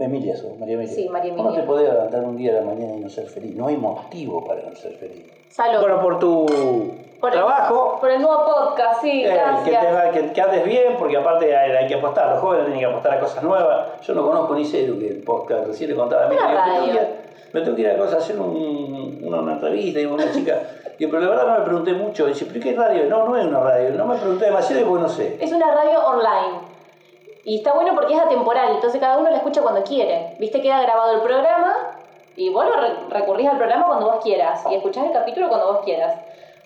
Emilia, sos, María Emilia. Sí, María ¿Cómo te podés levantar un día a la mañana y no ser feliz? No hay motivo para no ser feliz. Salud. Bueno, por tu por el, trabajo, Por el nuevo podcast, sí, eh, que, te que, que andes bien, porque aparte hay, hay que apostar, los jóvenes tienen que apostar a cosas nuevas. Yo no conozco ni sé lo que el podcast, recién le contaba a mí. Me tengo que ir- a cosas, hacer un- una, una entrevista y una chica. Digo, pero la verdad no me pregunté mucho. Dice, ¿pero qué radio? No, no es una radio. No me pregunté demasiado porque no sé. Es una radio online. Y está bueno porque es atemporal, entonces cada uno la escucha cuando quiere. Viste, queda grabado el programa y vos lo re- recurrís al programa cuando vos quieras y escuchás el capítulo cuando vos quieras.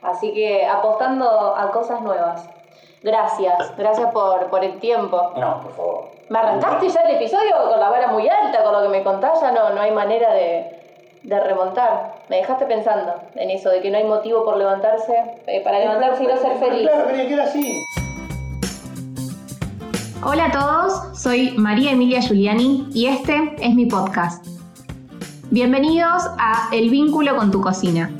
Así que apostando a cosas nuevas. Gracias, gracias por, por el tiempo. No, por favor. ¿Me arrancaste ya el episodio con la vara muy alta, con lo que me contás? Ya no, no hay manera de, de remontar. Me dejaste pensando en eso, de que no hay motivo por levantarse, eh, para levantarse y no ser feliz. Claro, quería que era así. Hola a todos, soy María Emilia Giuliani y este es mi podcast. Bienvenidos a El vínculo con tu cocina.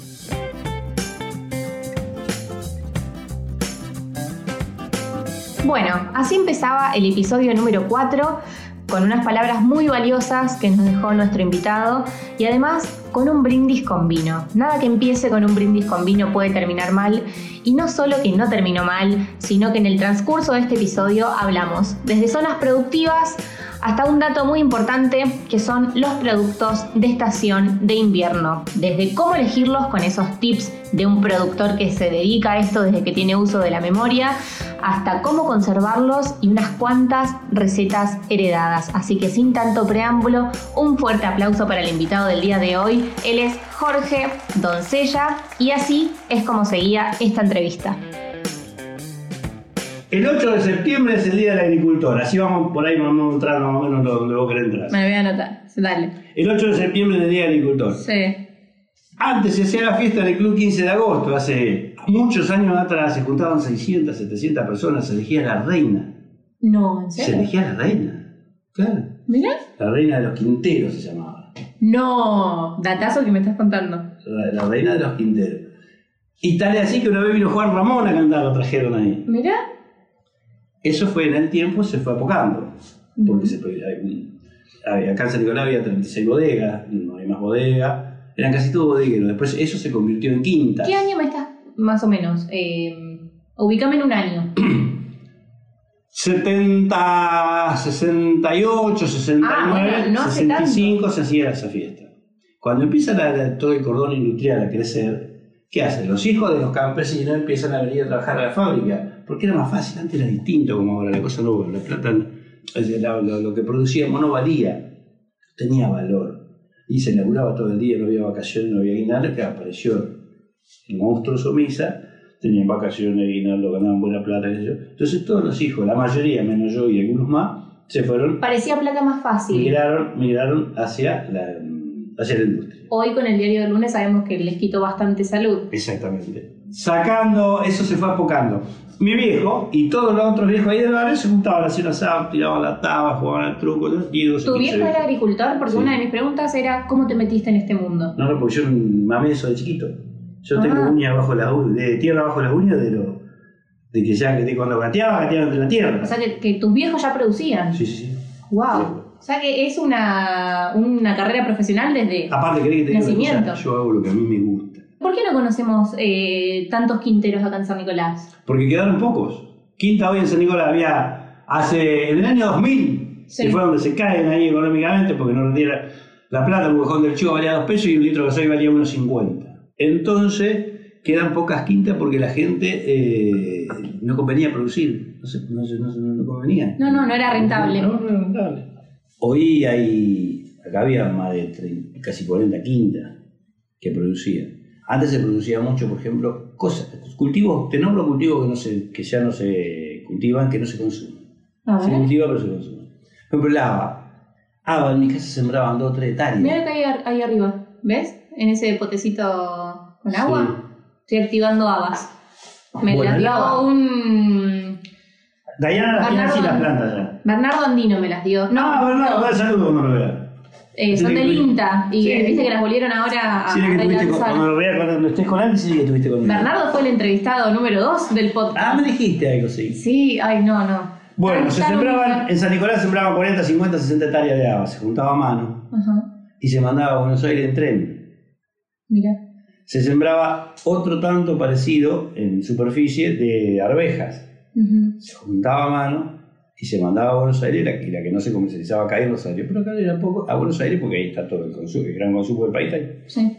Bueno, así empezaba el episodio número 4 con unas palabras muy valiosas que nos dejó nuestro invitado y además con un brindis con vino. Nada que empiece con un brindis con vino puede terminar mal y no solo que no terminó mal, sino que en el transcurso de este episodio hablamos desde zonas productivas hasta un dato muy importante que son los productos de estación de invierno. Desde cómo elegirlos con esos tips de un productor que se dedica a esto desde que tiene uso de la memoria, hasta cómo conservarlos y unas cuantas recetas heredadas. Así que sin tanto preámbulo, un fuerte aplauso para el invitado del día de hoy. Él es Jorge Doncella y así es como seguía esta entrevista. El 8 de septiembre es el Día del Agricultor. Así vamos por ahí, vamos a entrar más o menos donde vos querés entrar. Me voy a anotar. Dale. El 8 de septiembre es el Día del Agricultor. Sí. Antes se hacía la fiesta en el Club 15 de agosto, hace muchos años atrás, se juntaban 600, 700 personas, se elegía la reina. No, ¿en Se serio? elegía la reina. Claro. ¿Mirá? La reina de los quinteros se llamaba. No, datazo que me estás contando. La, la reina de los quinteros. Y tal es así que una vez vino Juan Ramón a cantar, lo trajeron ahí. Mirá. Eso fue en el tiempo, se fue apocando. Porque se, hay- acá en San Nicolás había 36 bodegas, no hay más bodegas. Eran casi todos bodegueros. Después eso se convirtió en quintas. ¿Qué año me estás, más o menos? Eh, ubícame en un año. 70, 68, 69, Ah, bueno, no hace 65 se hacía esa fiesta. Cuando empieza la- la- todo el cordón industrial a crecer, ¿qué hacen? Los hijos de los campesinos empiezan a venir a trabajar a la fábrica, porque era más fácil, antes era distinto como ahora, la cosa no, la plata, la- lo, lo que producíamos no valía, tenía valor. Y se laburaba todo el día, no había vacaciones, no había aguinaldo, que apareció el monstruo Somisa, tenían vacaciones, aguinaldo, ganaban buena plata, qué sé yo. Entonces todos los hijos, la mayoría, menos yo y algunos más, se fueron, Parecía plata más fácil. migraron, migraron hacia la, hacia la industria. Hoy con el diario del lunes sabemos que les quitó bastante salud. Exactamente. Sacando, eso se fue apocando. Mi viejo y todos los otros viejos ahí del barrio se juntaban a hacer asado, tiraban la taba, jugaban al truco, y dos ¿Tu viejo era agricultor? Porque Sí. una de mis preguntas era ¿cómo te metiste en este mundo? No, no, porque yo mamé eso de chiquito. Yo tengo Ah. uñas bajo la de tierra bajo las uñas de lo de que ya que de cuando gateaba, gateaba entre la tierra. O sea, que, que tus viejos ya producían. Sí, sí, sí. ¡Wow! O sea, que es una, una carrera profesional desde... Aparte, que te Nacimiento. cosa? Yo hago lo que a mí me gusta. ¿Por qué no conocemos eh, tantos quinteros acá en San Nicolás? Porque quedaron pocos. Quinta hoy en San Nicolás había hace en el año 2000, Sí. que fue donde se caen ahí económicamente porque no rendía la plata, un cojón del chivo valía 2 pesos y un litro de gasoil valía 1,50. Entonces quedan pocas quintas porque la gente eh, no convenía producir, no, se, no, se- no, se- no convenía. No, no, no era rentable. No, no era rentable. Hoy hay, acá había más de 30, casi 40 quintas que producían. Antes se producía mucho, por ejemplo, cosas, cultivos, te nombro cultivos que, no se, que ya no se cultivan, que no se consumen. Se cultiva pero se consume. Por ejemplo, el haba. Haba en mi casa sembraban 2 o 3 hectáreas. Mira que hay ahí arriba. ¿Ves? En ese potecito con agua. Estoy activando habas. Me Bueno, las dio un... Diana las tiene así Bernardo- las plantas ya. Bernardo Andino me las dio. No, pero no, da saludo cuando lo vea. Eh, son del. INTA. Y Sí. eh, viste que las volvieron ahora a Sí, que tuviste con, relanzar. cuando lo vea, cuando estés con él, sí que estuviste conmigo. Bernardo fue el entrevistado número 2 del podcast. Ah, me dijiste algo, sí. Sí, ay, no, no. Bueno, se sembraban, en San Nicolás se sembraban 40, 50, 60 hectáreas de habas, se juntaba a mano Ajá. y se mandaba a Buenos Aires en tren. Mira. Se sembraba otro tanto parecido en superficie de arvejas. Ujú. Se juntaba a mano y se mandaba a Buenos Aires, la, y la que no se comercializaba acá en Rosario, pero acá era poco, a Buenos Aires porque ahí está todo el consumo, el gran consumo del país. ahí. Sí.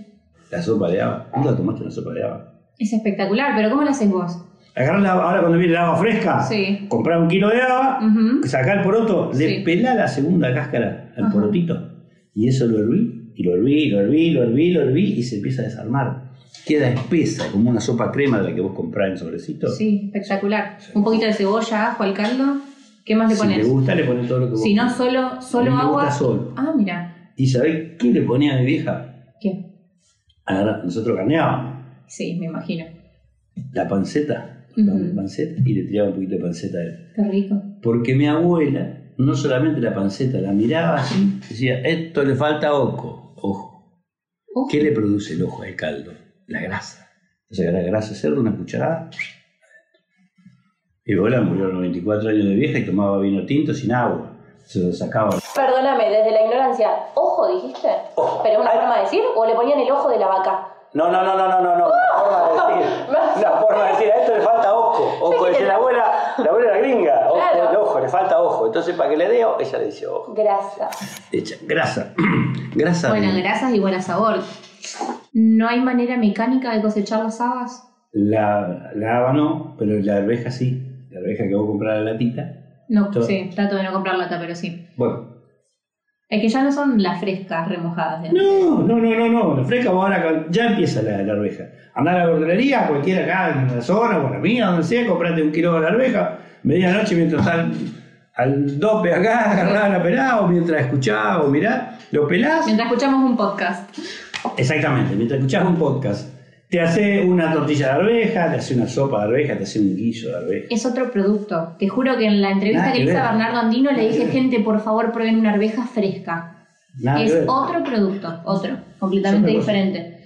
La sopa de haba. ¿Nunca tomaste una sopa de haba? Es espectacular, pero ¿cómo lo haces vos? Agarrar la, ahora cuando viene el agua fresca, Sí. comprar un kilo de haba, Ujú. sacar el poroto, le pelá la segunda cáscara al porotito y eso lo herví, y lo herví, lo herví, lo herví, lo herví y se empieza a desarmar. Queda espesa, como una sopa crema de la que vos comprás en sobrecito. Sí, espectacular. Un poquito de cebolla, ajo al caldo. ¿Qué más le si pones? te gusta, le pones todo lo que vos Si no, solo, solo me agua. gusta solo. Ah, mira. ¿Y sabés qué le ponía a mi vieja? ¿Qué? Agarrá- nosotros carneábamos Sí, me imagino. la panceta, Ujú. la panceta y le tiraba un poquito de panceta a él. Qué rico. Porque mi abuela, no solamente la panceta, la miraba así, decía, esto le falta ojo, ojo. Ojo. ¿Qué le produce el ojo al caldo? La grasa. Entonces agarra grasa de cerdo, una cucharada. Abuela murió a los 94 años de vieja y tomaba vino tinto sin agua. Se lo sacaba. Perdóname, desde la ignorancia, ¿ojo dijiste? Ojo. ¿Pero es una Ay. forma de decir? ¿O le ponían el ojo de la vaca? No, no, no, no, no, no, no. Una forma de decir. Una forma de decir, a esto le falta ojo. Ojo, dice la abuela, la abuela era gringa. Ojo, Claro. el ojo, le falta ojo. Entonces, para que le dé, ella le dice ojo. Grasa. Echa, grasa. grasa. Bueno, de- grasas igual a sabor. ¿No hay manera mecánica de cosechar las habas? La, la haba no, pero la arveja sí. La arveja que vos comprar la latita. No, Todo. sí, trato de no comprar lata, pero sí. Bueno. Es que ya no son las frescas remojadas. de- No, no, no, no, no. La fresca vos ahora ya empieza la, la arveja. Andá a la verdulería, cualquiera acá en la zona, o en la mía, donde sea, comprate un kilo de la arveja. Medianoche mientras al, al dope acá, agarrá la pelada, o mientras escuchás o mirá, lo pelás. Mientras escuchamos un podcast. Exactamente, mientras escuchás un podcast. Te hace una tortilla de arveja, te hace una sopa de arveja, te hace un guiso de arveja. Es otro producto. Te juro que en la entrevista Nada que que le hice a. Bernardo Andino le dije, gente, por favor, prueben una arveja fresca. Nada es otro producto, otro, completamente diferente.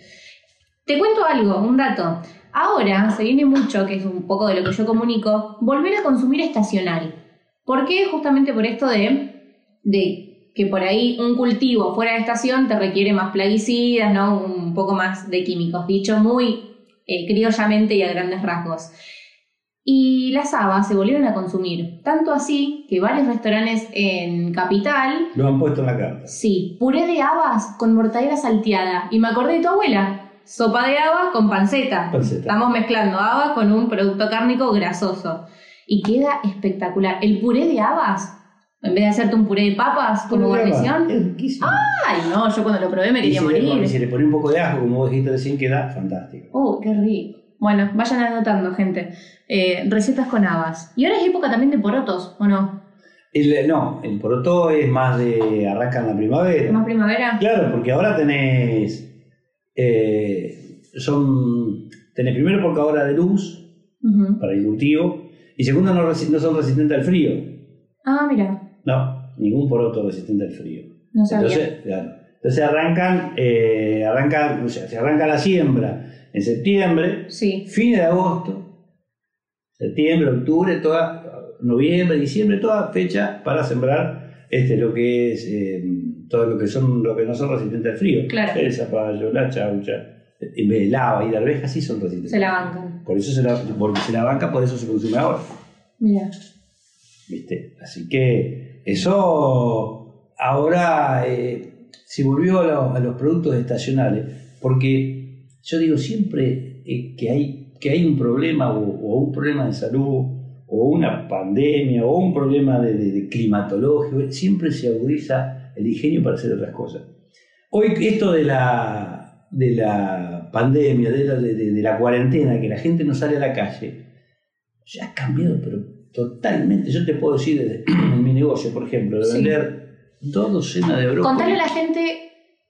Te cuento algo, un dato. Ahora se viene mucho, que es un poco de lo que yo comunico, volver a consumir estacional. ¿Por qué? Justamente por esto de, de que por ahí un cultivo fuera de estación te requiere más plaguicidas, ¿no? Un poco más de químicos, dicho muy eh, criollamente y a grandes rasgos. Y las habas se volvieron a consumir, tanto así que varios restaurantes en Capital Lo han puesto en la carta. Sí, puré de habas con mortadela salteada. Y me acordé de tu abuela. Sopa de habas con panceta. Panceta. Estamos mezclando habas con un producto cárnico grasoso. Y queda espectacular. El puré de habas, en vez de hacerte un puré de papas como guarnición. Ay, no, yo cuando lo probé me y quería si le, morir. y si le pones un poco de ajo, como vos dijiste recién, queda fantástico. Oh, qué rico. Bueno, vayan anotando, gente. Eh, recetas con habas. Y ahora es época también de porotos, ¿o no? El- no, el poroto es más de arranca en la primavera. ¿Más primavera? Claro, porque ahora tenés. eh, son. Tenés primero porcadora de luz para el cultivo. Y segundo, no son resistentes al frío. Ah, mira, No, ningún poroto resistente al frío. no sabía. Entonces, claro. Entonces arrancan, eh, arrancan, o sea, se arranca la siembra en septiembre, sí. fines de agosto, septiembre, octubre, toda, noviembre, diciembre, toda fecha para sembrar este, lo que es eh, todo lo que son lo que no son resistentes al frío. Claro. El zapallo, la chaucha, en vez de lava y la arveja sí son resistentes. Se la bancan. Por eso se la, porque se la banca, por eso se consume ahora. Mira. ¿viste? Así que eso ahora eh, se volvió a, lo- a los productos estacionales, porque yo digo siempre eh, que, hay, que hay un problema o, un problema de salud o una pandemia o un problema de, de- climatológico, siempre se agudiza el ingenio para hacer otras cosas. Hoy esto de la, de la pandemia, de la, de- la cuarentena, que la gente no sale a la calle, ya ha cambiado, pero totalmente. Yo te puedo decir desde- negocio, por ejemplo, de Sí. vender dos docenas de brócolis. Contale a la gente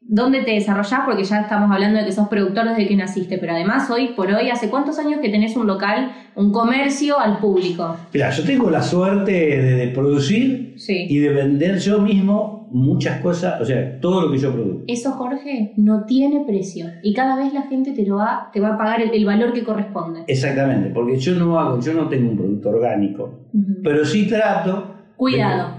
dónde te desarrollás, porque ya estamos hablando de que sos productor desde que naciste, pero además hoy por hoy, ¿hace cuántos años que tenés un local, un comercio al público? Mira, yo tengo la suerte de, de producir Sí. y de vender yo mismo muchas cosas, o sea, todo lo que yo produzco. Eso, Jorge, no tiene precio. Y cada vez la gente te lo va, te va a pagar el, el valor que corresponde. Exactamente, porque yo no hago, yo no tengo un producto orgánico, Ujú. pero sí trato. Cuidado.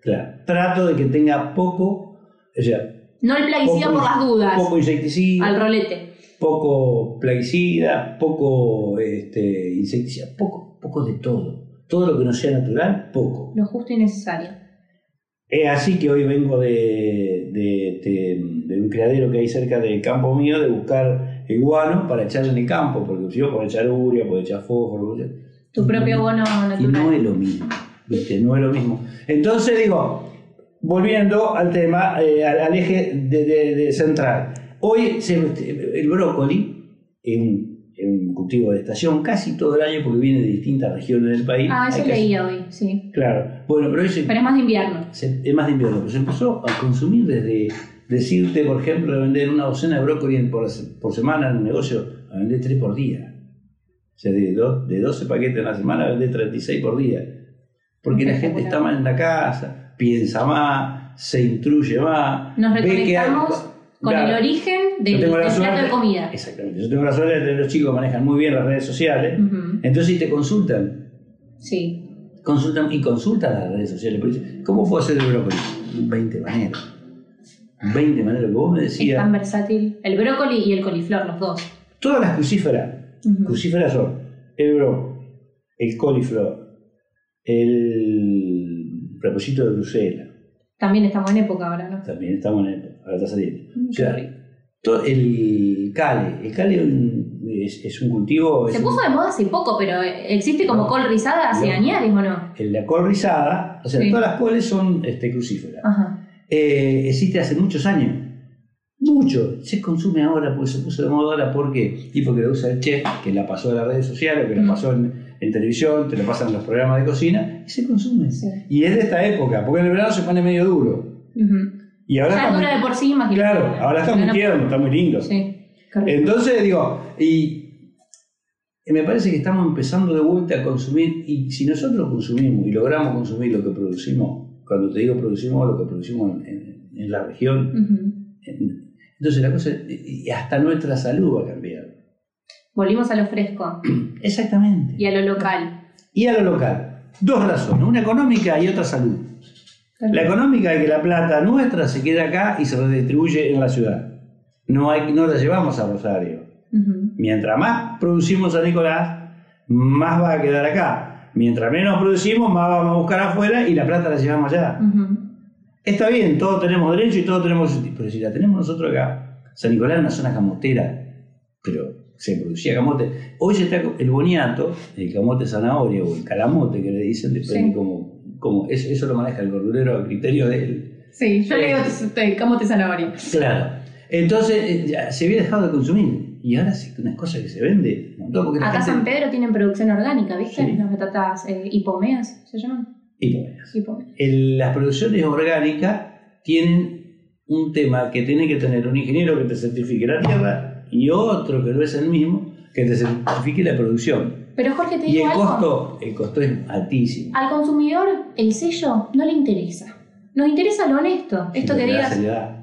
claro, trato de que tenga poco, o sea, No el plaguicida poco, por las dudas. poco insecticida, Al rolete. poco plaguicida, poco este, insecticida, poco, poco de todo. Todo lo que no sea natural, poco. Lo justo y necesario. Es así que hoy vengo de, de, de- de un criadero que hay cerca del campo mío de buscar el guano para echar en el campo, porque si yo puedo echar urea, puedo echar fósforo, Tu propio no- bono Y no natural. es lo mismo, ¿viste? No es lo mismo. Entonces digo, volviendo al tema, eh, al, al eje de, de- de central. Hoy se- el brócoli es un, es un cultivo de estación casi todo el año porque viene de distintas regiones del país. Ah, eso leía hoy, sí. Claro, bueno, pero hoy se- Pero es más de invierno. se- es más de invierno, pero se empezó a consumir desde decirte, por ejemplo, de vender una docena de brócoli en- por, por semana en el negocio, a vender 3 por día. O sea, de, do- de 12 paquetes en la semana a vender 36 por día. Porque la gente está más en la casa, piensa más, se instruye más. Nos que hay- reconectamos con Claro. el origen del, del plato suerte- de comida. Exactamente. Yo tengo la suerte de tener los chicos que manejan muy bien las redes sociales. Ujú. Entonces, si te consultan, Sí. consultan y consultan las redes sociales. ¿Cómo puedo hacer el brócoli? 20 maneras. 20 maneras. Que vos me Es tan decías. versátil. El brócoli y el coliflor, los dos. Todas las crucíferas. Ujú. Crucíferas son el brócoli, el coliflor, el repollito de Bruselas. También estamos en época ahora, ¿no? También estamos en época. Ahora está saliendo. Mm, O sea, qué rico. todo el cale. El cale es un- es, un cultivo. Se un- puso de moda hace poco, pero existe como No. col rizada hace añares, ¿o no? la col rizada, o sea, Sí. todas las coles son este, crucíferas. Ajá. eh, existe hace muchos años. Mucho. Se consume ahora porque se puso de moda ahora porque tipo que la usa el chef, que la pasó a las redes sociales, que la Mm. pasó en, en televisión, te la pasan en los programas de cocina, y se consume. Sí. Y es de esta época, porque en el verano se pone medio duro. Y ahora Ya está dura muy- de por sí, imagínate. Claro, ahora está muy tierno, está muy lindo. Sí. Entonces digo, y me parece que estamos empezando de vuelta a consumir, y si nosotros consumimos y logramos consumir lo que producimos, cuando te digo producimos, lo que producimos en, en- en la región, en- entonces la cosa, y hasta nuestra salud va a cambiar. Volvimos a lo fresco Exactamente. y a lo local. Y a lo local. Dos razones, una económica y otra salud. La económica es que la plata nuestra se queda acá y se redistribuye en la ciudad. No, hay, no la llevamos a Rosario. Mientras más producimos San Nicolás, más va a quedar acá. Mientras menos producimos, más vamos a buscar afuera y la plata la llevamos allá. Está bien, todos tenemos derecho y todos tenemos... Pero si la tenemos nosotros acá, San Nicolás es una zona camotera, pero se producía camote. Hoy está el boniato, el camote zanahoria o el calamote que le dicen, depende Sí. cómo... cómo- eso, eso lo maneja el verdurero a criterio de él. Sí, yo le digo te- camote zanahoria. Claro. Entonces eh, ya se había dejado de consumir. Y ahora sí, una cosa que se vende. porque Acá gente- San Pedro tienen producción orgánica, ¿viste? Sí. Las batatas eh, hipomeas, ¿se llaman? Hipomeas. El- las producciones orgánicas tienen un tema que tiene que tener un ingeniero que te certifique la tierra y otro que no es el mismo que te certifique la producción. Pero Jorge, te Y digo el algo. costo, el costo es altísimo. Al consumidor el sello no le interesa. Nos interesa lo honesto. Esto Sí, que digas. seriedad.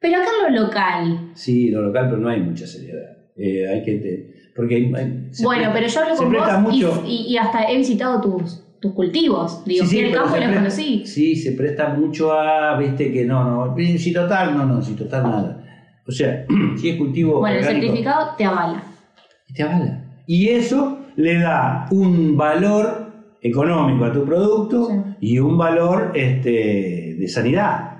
Pero acá en lo local. Sí, lo local, pero no hay mucha seriedad. Eh, hay que te- porque hay, hay- Bueno, presta- pero yo hablo con vos y- mucho. y, y hasta he visitado tus, tus cultivos. Digo, Sí, sí, pero campo y los conocí. Sí, se presta mucho a, viste, que no, no, si total, no, no, si total nada. O sea, si es cultivo Bueno, el certificado te avala. te avala. Y eso le da un valor económico a tu producto Sí. y un valor este, de sanidad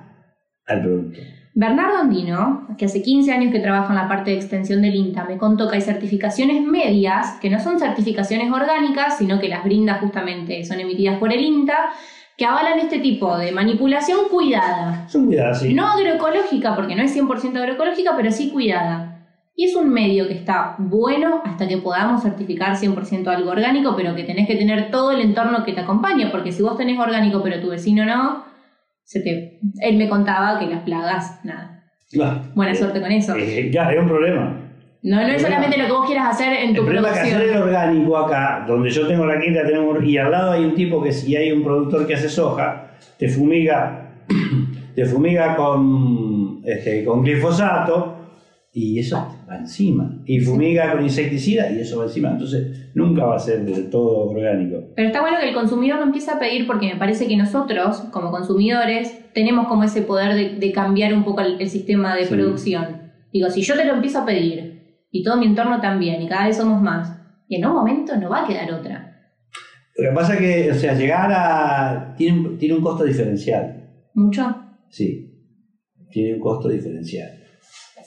al producto. Bernardo Andino, que hace 15 años que trabaja en la parte de extensión del INTA, me contó que hay certificaciones medias, que no son certificaciones orgánicas, sino que las brinda justamente, son emitidas por el INTA, que avalan este tipo de manipulación cuidada. Son cuidados, sí. No agroecológica, porque no es 100% agroecológica, pero sí cuidada. Y es un medio que está bueno hasta que podamos certificar 100% algo orgánico, pero que tenés que tener todo el entorno que te acompaña, porque si vos tenés orgánico pero tu vecino no, se te... él me contaba que las plagas, nada. Claro. Buena Eh, suerte con eso. eh, claro, es un problema. No, no es el solamente lo que vos quieras hacer en El tu problema es que hacer el producción. orgánico acá, donde yo tengo la quinta tenemos, y al lado hay un tipo que si hay un productor que hace soja, te fumiga te fumiga con, este, con glifosato y eso va encima. Y fumiga con insecticida y eso va encima. Entonces nunca va a ser del todo orgánico. Pero está bueno que el consumidor lo empiece a pedir porque me parece que nosotros, como consumidores, tenemos como ese poder de, de cambiar un poco el, el sistema de Sí. producción. Digo, si yo te lo empiezo a pedir y todo mi entorno también y cada vez somos más, y en un momento no va a quedar otra. Lo que pasa es que, o sea, llegar a. Tiene, un- tiene un costo diferencial. ¿Mucho? Sí, tiene un costo diferencial.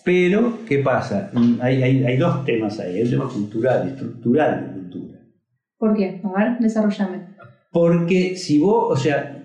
Pero, ¿qué pasa? Mm, Hay, hay, hay dos temas ahí. Hay un tema cultural, estructural de cultura. ¿Por qué? A ver, desarrollame. Porque si vos, o sea,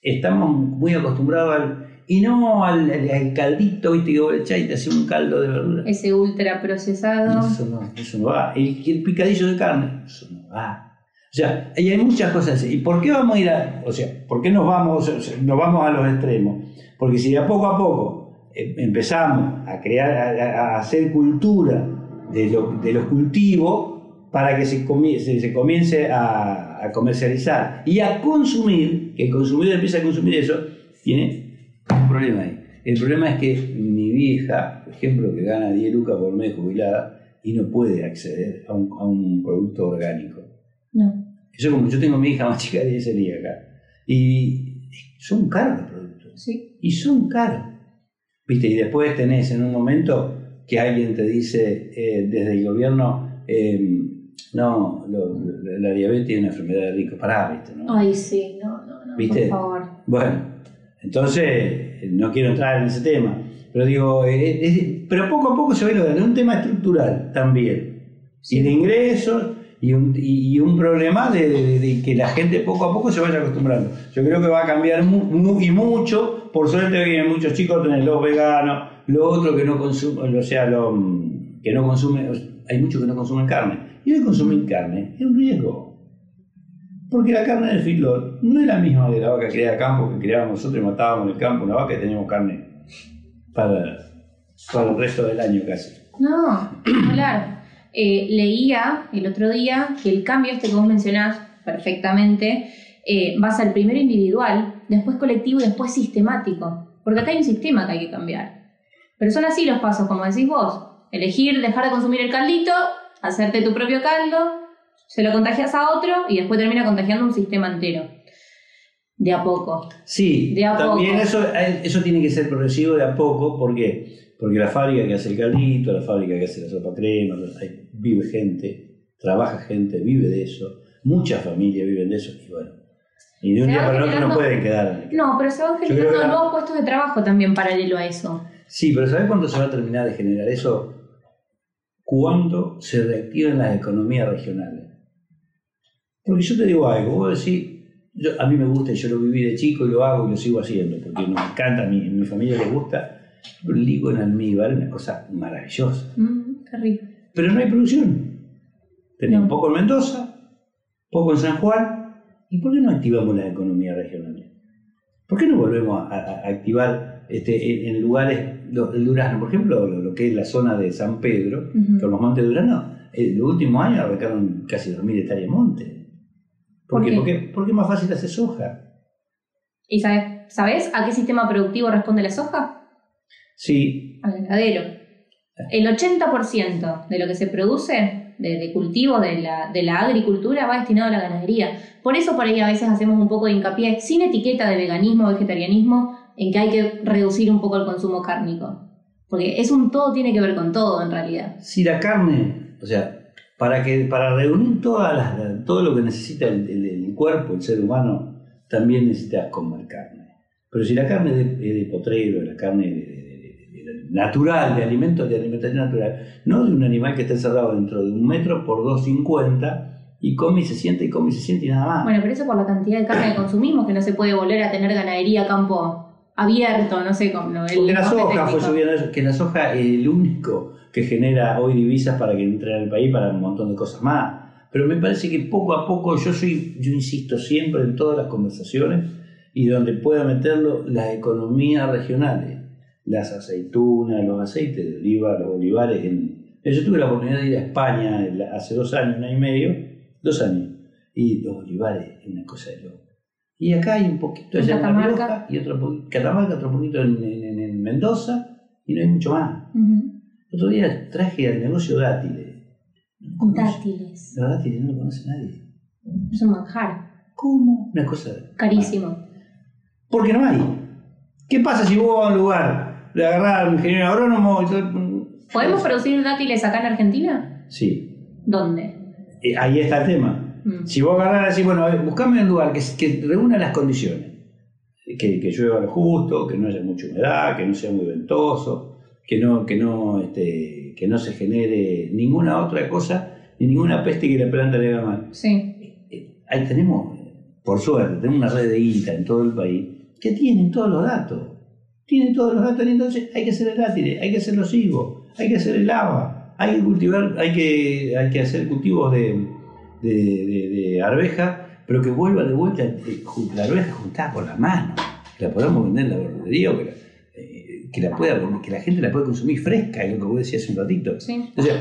estamos muy acostumbrados al. Y no al, al- al caldito, viste, que vos le y te hace un caldo de verdura. Ese ultra procesado. Eso no, eso no va. El, el picadillo de carne, eso no va. O sea, y hay muchas cosas así. ¿Y por qué vamos a ir a.? O sea, ¿por qué nos vamos, o sea, nos vamos a los extremos? Porque si de a poco a poco eh, empezamos a crear, a, a hacer cultura de, lo- de los cultivos para que se, comie- se, comience a, a comercializar y a consumir, que el consumidor empiece a consumir eso, tiene problema ahí. El problema es que mi vieja, por ejemplo, que gana 10 lucas por mes jubilada y no puede acceder a un, a un producto orgánico. No. Eso como yo tengo a mi hija más chica de 10 sería acá. Y son caros los productos. Sí. Y son caros. ¿Viste? Y después tenés en un momento que alguien te dice eh, desde el gobierno, eh, no, lo- lo- la diabetes es una enfermedad de ricos. Pará, ¿viste? ¿no? Ay, sí, no, no, no, ¿Viste? por favor. Bueno, entonces eh, no quiero entrar en ese tema, pero digo, eh, es- pero poco a poco se va a ir logrando. Es un tema estructural también, y de ingresos, y un, y, y un problema de, de- de que la gente poco a poco se vaya acostumbrando. Yo creo que va a cambiar mu- mu- y mucho, por suerte vienen muchos chicos, tenés los veganos, lo otro que no consumen, o sea, lo, mm, que no consumen, hay muchos que no consumen carne, y hoy consumir carne es un riesgo. Porque la carne del feedlot no es la misma de la vaca criada a campo que criábamos nosotros y matábamos en el campo una vaca y teníamos carne para, para el resto del año casi. No, hablar. Eh, leía el otro día que el cambio este que vos mencionás perfectamente eh, va a ser primero individual, después colectivo y después sistemático. Porque acá hay un sistema que hay que cambiar. Pero son así los pasos, como decís vos. Elegir, dejar de consumir el caldito, hacerte tu propio caldo, se lo contagias a otro y después termina contagiando un sistema entero. De a poco. Sí, De a también poco. eso, eso tiene que ser progresivo de a poco. ¿Por qué? Porque la fábrica que hace el caldito, la fábrica que hace la sopa crema, vive gente, trabaja gente, vive de eso. Muchas familias viven de eso. Y bueno, y de un Se día para el otro no pueden quedar. No, pero se van generando nuevos puestos de trabajo también paralelo a eso. Sí, pero ¿sabes cuándo se va a terminar de generar eso? Cuando se reactiven las economías regionales. Porque yo te digo algo, vos decís, yo- a mí me gusta yo lo viví de chico y lo hago y lo sigo haciendo, porque me encanta, a mi, a mi familia le gusta. El ligo en almíbar es una cosa maravillosa. Mm, qué rico. Pero no hay producción. Tenemos No. poco en Mendoza, poco en San Juan. ¿Y por qué no activamos las economías regionales? ¿Por qué no volvemos a, a- a activar este, en, en lugares, lo- el Durazno, por ejemplo, lo, lo que es la zona de San Pedro, Ujú. con los montes de Durazno? En los últimos años arrancaron casi 2.000 hectáreas de monte. ¿Por, ¿Por qué? qué? Porque, porque es más fácil hacer soja. ¿Y sabes, sabes a qué sistema productivo responde la soja? Sí, Al ganadero. El 80% de lo que se produce de, de cultivo de la, de la agricultura va destinado a la ganadería. Por eso por ahí a veces hacemos un poco de hincapié, sin etiqueta de veganismo o vegetarianismo, en que hay que reducir un poco el consumo cárnico. Porque es un todo tiene que ver con todo en realidad. si la carne, o sea, para, que, para reunir todas las, la- todo lo que necesita el, el- el cuerpo, el ser humano, también necesitas comer carne. Pero si la carne es de, es de potrero, la carne de- de- natural, de alimentos de alimentación natural, no de un animal que está encerrado dentro de un metro por 2,50 y come y se siente y come y se siente y nada más. Bueno, pero eso por la cantidad de carne que consumimos, que no se puede volver a tener ganadería a campo abierto, no sé cómo. el Porque la soja fue subiendo que la soja es el único que genera hoy divisas para que entre al país para un montón de cosas más. Pero me parece que poco a poco, yo soy, yo insisto siempre en todas las conversaciones y donde pueda meterlo las economías regionales, las aceitunas, los aceites de oliva, los olivares. En... Yo tuve la oportunidad de ir a España hace dos años, un año y medio, dos años, y los olivares es una cosa de loco. Y acá hay un poquito En allá en Catamarca. Rioja, y otro poquito, Catamarca, otro poquito en, en- en Mendoza, y no hay mucho más. Ujú. Otro día traje al negocio dátiles. No Dátiles. Los dátiles no lo conoce nadie. Es un manjar. ¿Cómo? Una cosa. Carísimo. Porque no hay. ¿Qué pasa si vos vas a un lugar, le agarrás al ingeniero agrónomo y? ¿Podemos producir dátiles acá en Argentina? Sí. ¿Dónde? Eh, ahí está el tema. Mm. Si vos agarrás decís, bueno, buscame un lugar que, que reúna las condiciones. Que, que llueva lo justo, que no haya mucha humedad, que no sea muy ventoso, que no, que no, este, que no se genere ninguna otra cosa, ni ninguna peste que la planta le haga mal. Sí. Eh, Ahí tenemos, por suerte, tenemos una red de INTA en todo el país que tienen todos los datos. Tienen todos los datos y entonces hay que hacer el dátil, hay que hacer los higos, hay que hacer el lava, hay que cultivar, hay que, hay que hacer cultivos de, de, de- de arveja, pero que vuelva de vuelta eh, la arveja juntada por la mano, que la podamos vender en la verdulería o que la, eh, que la pueda que la gente la pueda consumir fresca, es lo que vos decías hace un ratito. Sí. O sea,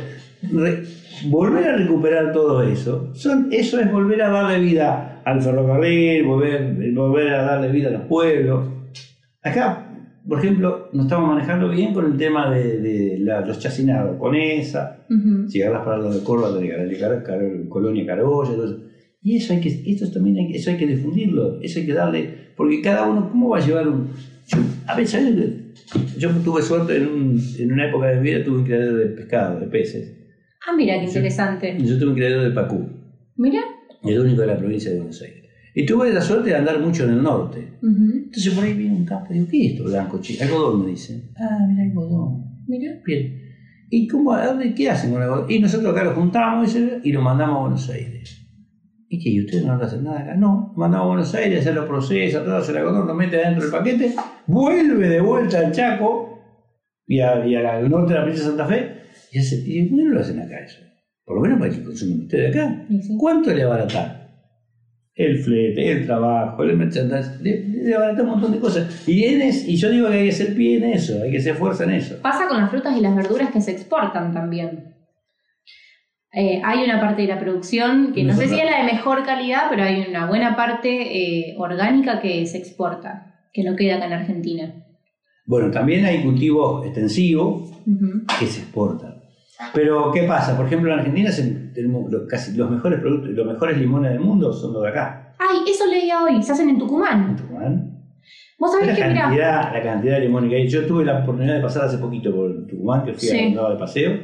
re- volver a recuperar todo eso, son, eso es volver a darle vida al ferrocarril, volver, volver a darle vida a los pueblos. Acá, por ejemplo, nos estamos manejando bien con el tema de, de la- los chacinados, con esa, Ujú. si agarras para lo de Córdoba, de Colonia Carolla, eso. Y eso hay que, esto también hay, eso hay que difundirlo, eso hay que darle, porque cada uno, ¿cómo va a llevar un... Yo, a ver, ¿sabes? Yo tuve suerte en, un- en una época de mi vida, tuve un criadero de pescado, de peces. Ah, mira, qué interesante. Yo tuve un criadero de Pacú, Mira. el único de la provincia de Buenos Aires. Y tuve la suerte de andar mucho en el norte. Entonces por ahí viene un campo y digo, ¿qué es esto blanco, chico? Algodón, me dicen. Ah, mira, algodón. Mira. Bien. ¿Y cómo, a dónde, qué hacen con el algodón? Y nosotros acá lo juntamos y lo mandamos a Buenos Aires. ¿Y qué? ¿Y ustedes no lo hacen nada acá? No, mandamos a Buenos Aires, se lo procesa, todo, hace el algodón, lo mete adentro del paquete, vuelve de vuelta al Chaco y, a- y al norte de la provincia de Santa Fe. Y, hace, ¿y por qué no lo hacen acá eso? Por lo menos para que consumen ustedes acá. Sí. ¿Cuánto le abarata? El flete, el trabajo, el merchandising, le, le abarata un montón de cosas. Y, en es- y yo digo que hay que hacer pie en eso, hay que hacer fuerza en eso. Pasa con las frutas y las verduras que se exportan también. Eh, hay una parte de la producción que no sé si es la de mejor calidad, pero hay una buena parte eh, orgánica que se exporta, que no queda acá en Argentina. Bueno, también hay cultivos extensivos que se exportan. Pero, ¿qué pasa? Por ejemplo, en Argentina se- tenemos los- casi los mejores productos, los mejores limones del mundo son los de acá. Ay, eso leía hoy, se hacen en en Tucumán. Tucumán. Vos La sabés que, mira, cantidad, la cantidad de limones que hay. Yo tuve la oportunidad de pasar hace poquito por Tucumán, que fui Sí. a andaba de paseo.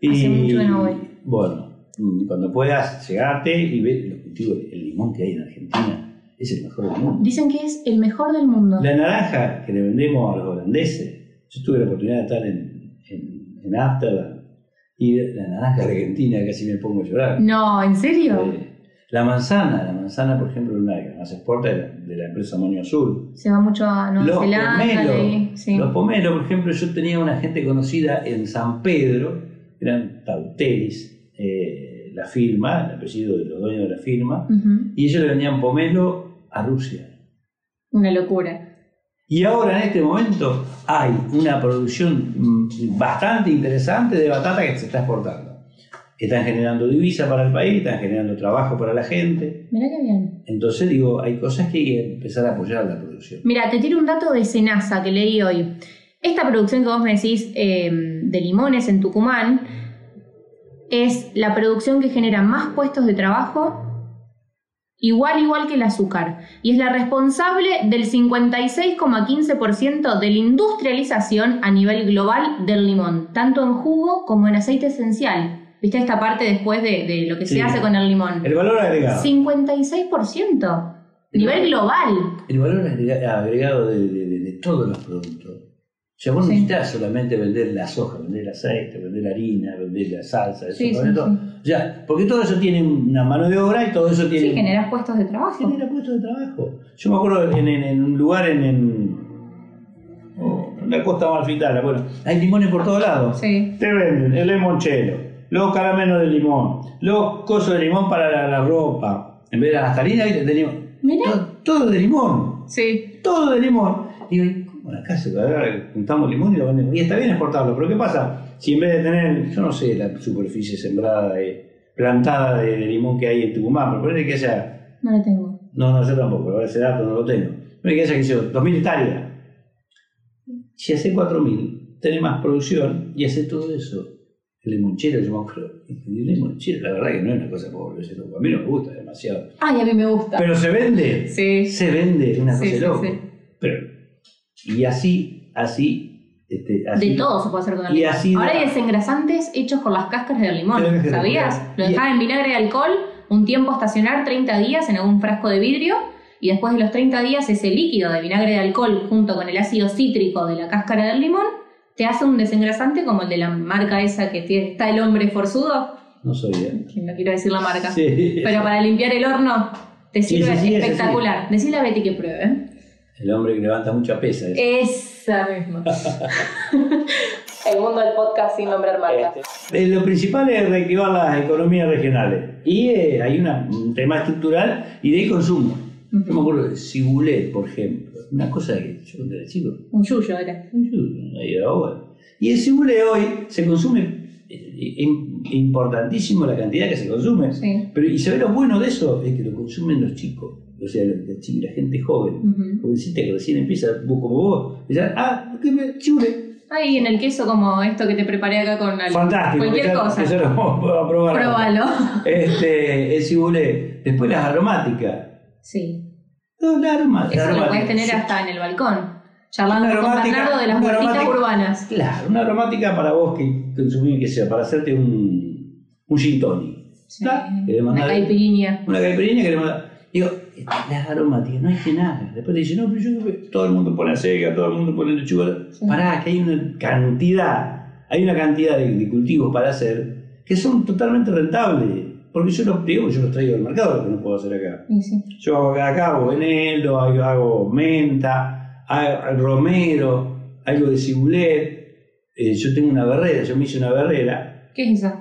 Y, Hace mucho que no voy. Bueno, mm, cuando puedas, llegarte y ver los cultivos, el limón que hay en Argentina. Es el mejor del mundo. dicen que es el mejor del mundo. La naranja que le vendemos a los holandeses. Yo tuve la oportunidad de estar en, en, en Ámsterdam y la naranja argentina casi me pongo a llorar. No, ¿en serio? Eh, la manzana, la manzana, por ejemplo, una de las más exporta de la, de la empresa Monio Azul. Se va mucho a Nueva Los Zelanda. pomelos, sí. los pomelos, por ejemplo, yo tenía una gente conocida en San Pedro, eran Tauteris, eh, la firma, el apellido de los dueños de la firma, y ellos le vendían pomelo a Rusia. Una locura. Y ahora en este momento hay una producción mm, bastante interesante de batata que se está exportando. Están generando divisa para el país, están generando trabajo para la gente. Mirá qué bien. Entonces digo, hay cosas que hay que empezar a apoyar la producción. Mira, te tiro un dato de Senasa que leí hoy. Esta producción que vos me decís eh, de limones en Tucumán es la producción que genera más puestos de trabajo, igual igual que el azúcar, y es la responsable del 56,15% de la industrialización a nivel global del limón, tanto en jugo como en aceite esencial. ¿Viste esta parte después de, de lo que se Sí. hace con el limón? El valor agregado. 56%. Nivel global. El valor agrega- agregado de, de- de- de todos los productos. O sea, vos no Sí. necesitas solamente vender la soja, vender el aceite, vender la harina, vender la salsa, eso, Sí, sí, todo. sea, porque todo eso tiene una mano de obra y todo eso tiene... Sí, generas puestos de trabajo. genera puestos de trabajo. Yo me acuerdo en, en- en un lugar en, en, oh, en la costa amalfitana, bueno, hay limones por todos lados. Sí. Te venden el limonchelo, los caramelos de limón, los cosos de limón para la, la ropa, en vez de la nastarina, ¿viste? de limón. Mira. Todo, todo de limón, Sí. todo de limón. Digo, ¿y ¿cómo acá se agarra, juntamos limón y lo vendemos? Y está bien exportarlo, pero ¿qué pasa? Si en vez de tener, yo no sé, la superficie sembrada, de- plantada de, de limón que hay en Tucumán, pero ponele que haya No lo tengo. No, no, yo tampoco, ese dato no lo tengo. Me queda que yo, 2.000 hectáreas. Si hace 4.000, tenés más producción y hace todo eso. El limonchero, yo me acuerdo. El limonchero, la verdad que no es una cosa pobre, a mí no me gusta demasiado. Ay, a mí me gusta. Pero se vende. Sí. Se vende, es una Sí, cosa sí, loca. sí. Pero, y así, así, este, así. De todo se puede hacer con el Y limón. así Ahora da- hay desengrasantes hechos con las cáscaras del limón. ¿Sabías? Lo dejás en vinagre de alcohol, un tiempo estacionar, 30 días en algún frasco de vidrio. Y después de los 30 días, ese líquido de vinagre de alcohol junto con el ácido cítrico de la cáscara del limón te hace un desengrasante como el de la marca esa que tiene, está el hombre forzudo. No soy bien. Que no quiero decir la marca. Sí. Pero para limpiar el horno te sirve sí, sí, ese espectacular. Decile a Betty que pruebe. El hombre que levanta mucha pesa. ese. Esa misma. El mundo del podcast sin nombrar marcas. Eh, lo principal es reactivar las economías regionales. Y eh, hay una- un tema estructural y de consumo. Yo me acuerdo de Cibulet, por ejemplo. Una cosa que yo cuando era chico. Un yuyo era. era bueno. Y el Cibulet hoy se consume importantísimo la cantidad que se consume. Sí. Pero, y se ve lo bueno de eso, es que lo consumen los chicos. O sea, la, gente joven. Ujú. Jovencita que recién empieza, vos como vos. Y ya, ah, ¿qué me? Cibulet. Ay, en el queso como esto que te preparé acá con algo. Fantástico. Cualquier que ya- cosa. que ya lo vamos a probar. Pruébalo. Este, el cibulet. Después las aromáticas. Sí. No, la aroma- la Eso lo puedes tener Sí. hasta en el balcón. Charlando Una con Bernardo de las vueltitas urbanas. Claro, una aromática para vos que consumís, que sea, para hacerte un, un gin tonic. Sí. ¿Está? ¿Querés Una caipirinha. Una caipirinha que le manda. Digo, las aromáticas, no hay que nada. Después te dicen, no, pero yo todo el mundo pone acega, todo el mundo pone lechuga. Sí. Pará, que hay una cantidad, hay una cantidad de, de cultivos para hacer que son totalmente rentables. Porque yo los, digo, yo los traigo del mercado, lo que no puedo hacer acá. Sí. Yo hago acá, hago eneldo, hago, hago menta, hago romero, algo de cibulet. Eh, yo tengo una berrera, yo me hice una berrera. ¿Qué es eso?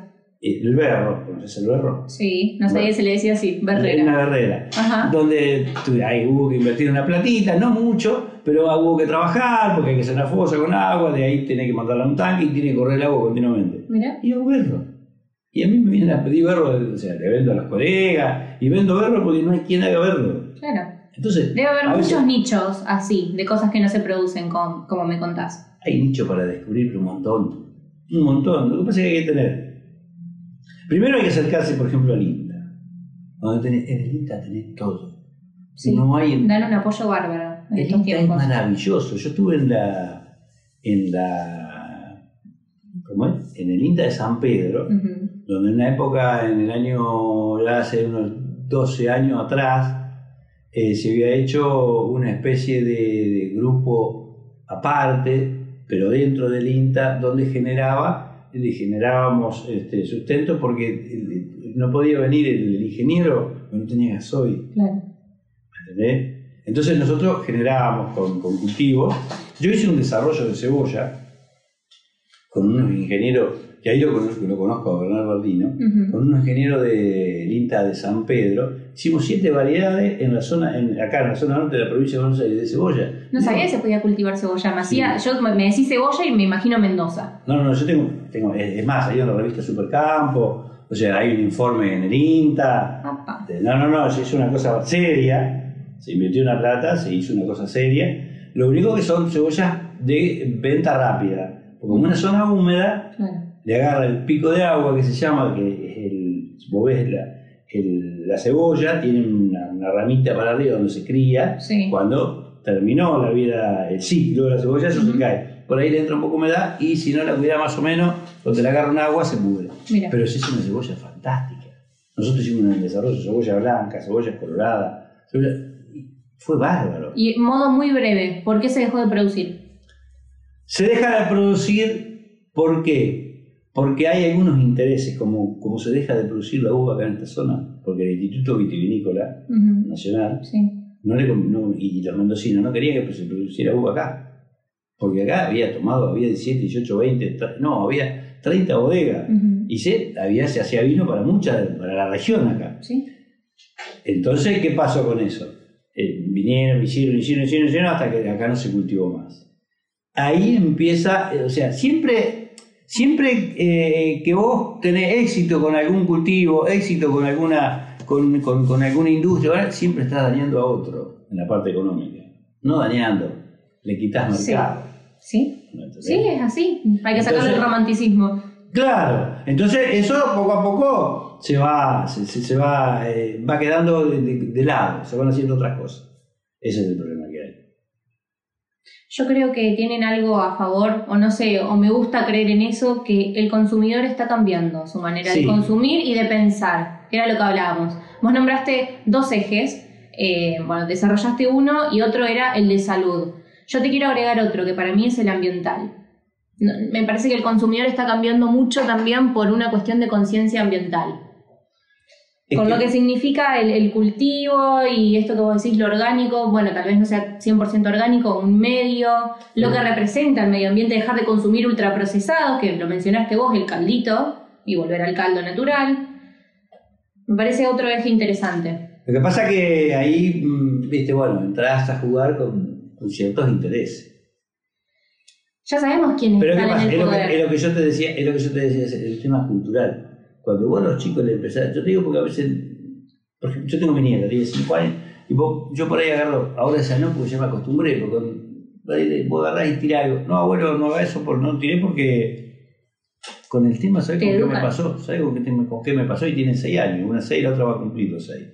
Eh, el berro, ¿conoces el berro? Sí, no sabía Bueno. si se le decía así. Una Berrera. berrera. Ajá. Donde ahí hubo que invertir una platita, no mucho, pero hubo que trabajar porque hay que hacer una fosa con agua, de ahí tenés que mandarla a un tanque y tiene que correr el agua continuamente. Mira. Y hago berro. Y a mí me vienen a pedir berro, o sea, le vendo a los colegas y vendo berro porque no hay quien haga berro. Claro. Entonces, Debe haber veces muchos nichos así, de cosas que no se producen, con, como me contás. hay nicho para descubrir un montón. Un montón. Lo que pasa es que hay que tener. Primero hay que acercarse, por ejemplo, al INTA. Donde tenés, en el INTA tenés todo. Sí. No hay Dan un apoyo bárbaro en El Inca es maravilloso. Yo estuve en la. en la. ¿Cómo es? En el INTA de San Pedro, donde en una época, en el año. ya hace unos 12 años atrás, eh, se había hecho una especie de, de grupo aparte, pero dentro del INTA, donde generaba, le generábamos este, sustento porque eh, no podía venir el, el ingeniero, no tenía gasoil. Claro. ¿entendés? Entonces nosotros generábamos con, con cultivos. Yo hice un desarrollo de cebolla con unos ingenieros, que ahí lo conozco, lo conozco a Bernardo Ujú. con unos ingenieros del INTA de San Pedro. Hicimos siete variedades en la zona, en, acá en la zona norte de la provincia de Buenos Aires de cebolla. No sabía que se podía cultivar cebolla. Me hacía, yo me decís cebolla y me imagino Mendoza. No, no, no, yo tengo, tengo es, más, hay una revista Supercampo, o sea, hay un informe en el INTA. No, no, no, se hizo una cosa seria, se invirtió una plata, se hizo una cosa seria. Lo único que son cebollas de venta rápida, porque como una zona húmeda, Claro. Le agarra el pico de agua que se llama, que es el, vos ves la, el- la cebolla, tiene una, una ramita para arriba donde se cría, Sí. cuando terminó la vida, el ciclo de la cebolla, eso se cae. Por ahí le entra un poco de humedad y si no la cuida más o menos, donde le agarra un agua se pudre. Mira. Pero se hizo una cebolla fantástica. Nosotros hicimos un desarrollo de cebolla blanca, cebolla colorada. cebolla- Fue bárbaro. Y modo muy breve, ¿por qué se dejó de producir? Se deja de producir, ¿por qué? Porque hay algunos intereses, como, como se deja de producir la uva acá en esta zona, porque el Instituto Vitivinícola. Nacional Sí. no le, no- y los mendocinos no querían que se produciera uva acá. Porque acá había tomado, había 17, 18, 20, tre- no, había 30 bodegas. Y se, había, se hacía vino para mucha, para la región acá. Sí. Entonces, ¿qué pasó con eso? Eh, vinieron, hicieron, hicieron, hicieron, hicieron, hasta que acá no se cultivó más. Ahí empieza, o sea, siempre, siempre eh, que vos tenés éxito con algún cultivo, éxito con alguna con, con- con alguna industria, ahora siempre estás dañando a otro en la parte económica. No dañando, le quitas Sí. mercado. ¿Sí? ¿me entendés? Sí, es así. Hay que sacarle el romanticismo. Claro, entonces eso poco a poco se va, se, se- se va, eh, va quedando de, de- de lado, se van haciendo otras cosas. Ese es el problema. Yo creo que tienen algo a favor, o no sé, o me gusta creer en eso, que el consumidor está cambiando su manera Sí. de consumir y de pensar, que era lo que hablábamos. Vos nombraste dos ejes, eh, bueno, desarrollaste uno y otro era el de salud. Yo te quiero agregar otro, que para mí es el ambiental. No, me parece que el consumidor está cambiando mucho también por una cuestión de conciencia ambiental. Es Con que- lo que significa el, el cultivo y esto que vos decís, lo orgánico, bueno, tal vez no sea 100% orgánico, un medio, lo que representa el medio ambiente, dejar de consumir ultraprocesados, que lo mencionaste vos, el caldito, y volver al caldo natural. Me parece otro eje interesante. Lo que pasa que ahí, mm, viste, bueno, entras a jugar con, con ciertos intereses. Ya sabemos quiénes Pero ¿qué pasa? en Es el lo, que, poder. es lo que yo te decía, es lo que yo te decía, es el tema cultural. Cuando vos a los chicos le empezás, yo te digo porque a veces, por ejemplo, yo tengo mi nieta, tiene 5 años, y vos- yo por ahí agarro, ahora ya no, porque ya me acostumbré, porque vos agarrás y tirás algo. No, abuelo, no haga eso, por, no tiré porque con el tema, ¿sabes con qué me pasó? ¿Sabes con qué, te- con qué me pasó? Y tiene 6 años, una 6 y la otra va a cumplir los 6.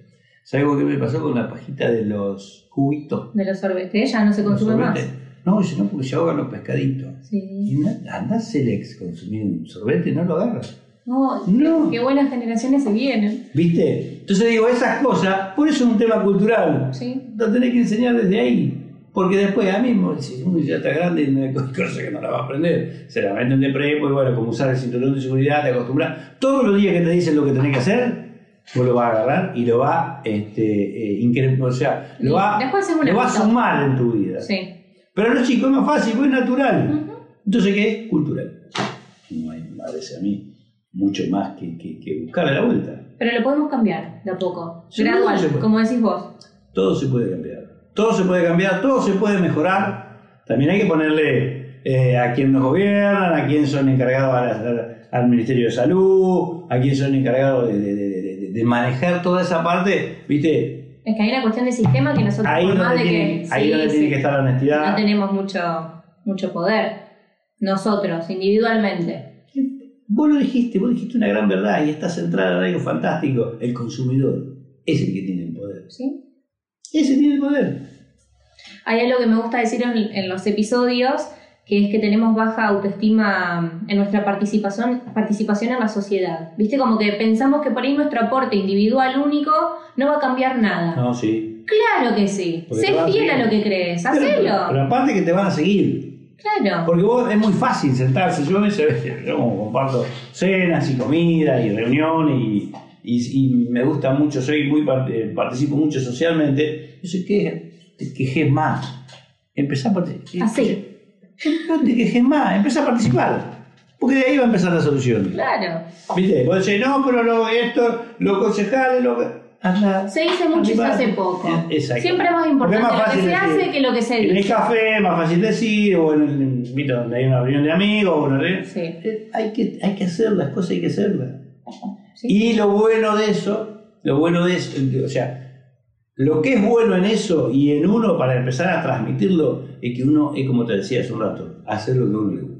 ¿Sabes con qué me pasó con la pajita de los cubitos? De los sorbetes, ya no se consume más. No, dice, no, porque se ahogan los pescaditos. Sí. Y anda Celex consumir un sorbete, no lo agarras. No, No. qué buenas generaciones se vienen. ¿Viste? Entonces digo, esas cosas, por eso es un tema cultural. Sí. Lo tenés que enseñar desde ahí. Porque después, a mí, si uno ya está grande, no hay cosa que no la va a aprender. Se la meten de prepo y bueno, como usar el cinturón de seguridad, te acostumbras. Todos los días que te dicen lo que tenés que hacer, vos lo vas a agarrar y lo va, este, eh, incre- o sea, lo va, lo va a sumar en tu vida. Sí. Pero no, chicos, es más fácil, porque es natural. Entonces, ¿qué es? Cultural. No hay, me parece a mí, mucho más que, que, que buscarle la vuelta. Pero lo podemos cambiar de a poco, Sí, gradual, como decís vos. Todo se puede cambiar. Todo se puede cambiar, todo se puede mejorar. También hay que ponerle eh, a quien nos gobiernan, a quién son encargados al Ministerio de Salud, a quién son encargados de, de- de- manejar toda esa parte, ¿viste? Es que hay una cuestión de sistema que nosotros, Ahí por más de tiene, que, ahí sí, donde sí, tiene que estar la honestidad. no tenemos mucho, mucho poder. Nosotros, individualmente. Vos lo dijiste, vos dijiste una gran verdad y está centrada en algo fantástico. El consumidor es el que tiene el poder. ¿sí? Ese tiene el poder. Hay algo que me gusta decir en, en los episodios, que es que tenemos baja autoestima en nuestra participación, participación en la sociedad. ¿Viste? Como que pensamos que por ahí nuestro aporte individual único no va a cambiar nada. No, sí. Claro que sí. Porque Sé a fiel a seguir. lo que crees. Pero, pero Hacelo. aparte que te van a seguir. Claro. Porque vos es muy fácil sentarse. Yo a veces, yo como comparto cenas y comida y reuniones y, y- y me gusta mucho, soy muy part- participo mucho socialmente. Yo sé que te quejes más. Empezá a participar. Así. No te quejes más, empezá a participar. Porque de ahí va a empezar la solución. Claro. ¿Viste? Vos decís, no, pero lo, esto, los concejales, lo que. Anda. Se dice mucho y se hace poco. Exacto. Siempre es más importante más lo que se decir. hace que lo que se En el dice. café es más fácil decir, o en el, ¿viste? donde hay una reunión de amigos, o una. Sí. Eh, Hay que, hay que hacer las cosas, hay que hacerlas. Sí. Y lo bueno de eso, lo bueno de eso, o sea, lo que es bueno en eso y en uno para empezar a transmitirlo es que uno, es como te decía hace un rato, hacer lo que uno le gusta.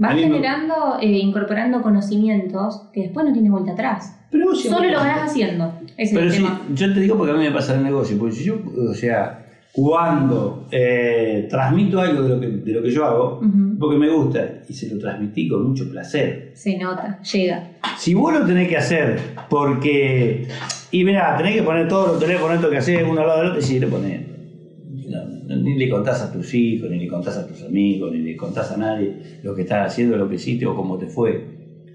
Vas generando, eh, incorporando conocimientos que después no tienes vuelta atrás. Pero vos Solo lo vas haciendo. Ese es Pero el sí, tema. yo te digo porque a mí me pasa el negocio, porque si yo, o sea, cuando eh, transmito algo de lo, que, de lo que yo hago, porque me gusta, y se lo transmití con mucho placer. Se nota, llega. Si vos lo tenés que hacer porque. Y mirá, tenés que poner todos los teléfonos que haces uno al lado del otro y sí, lo ponés. Ni le contás a tus hijos, ni le contás a tus amigos, ni le contás a nadie lo que estás haciendo, lo que hiciste o cómo te fue.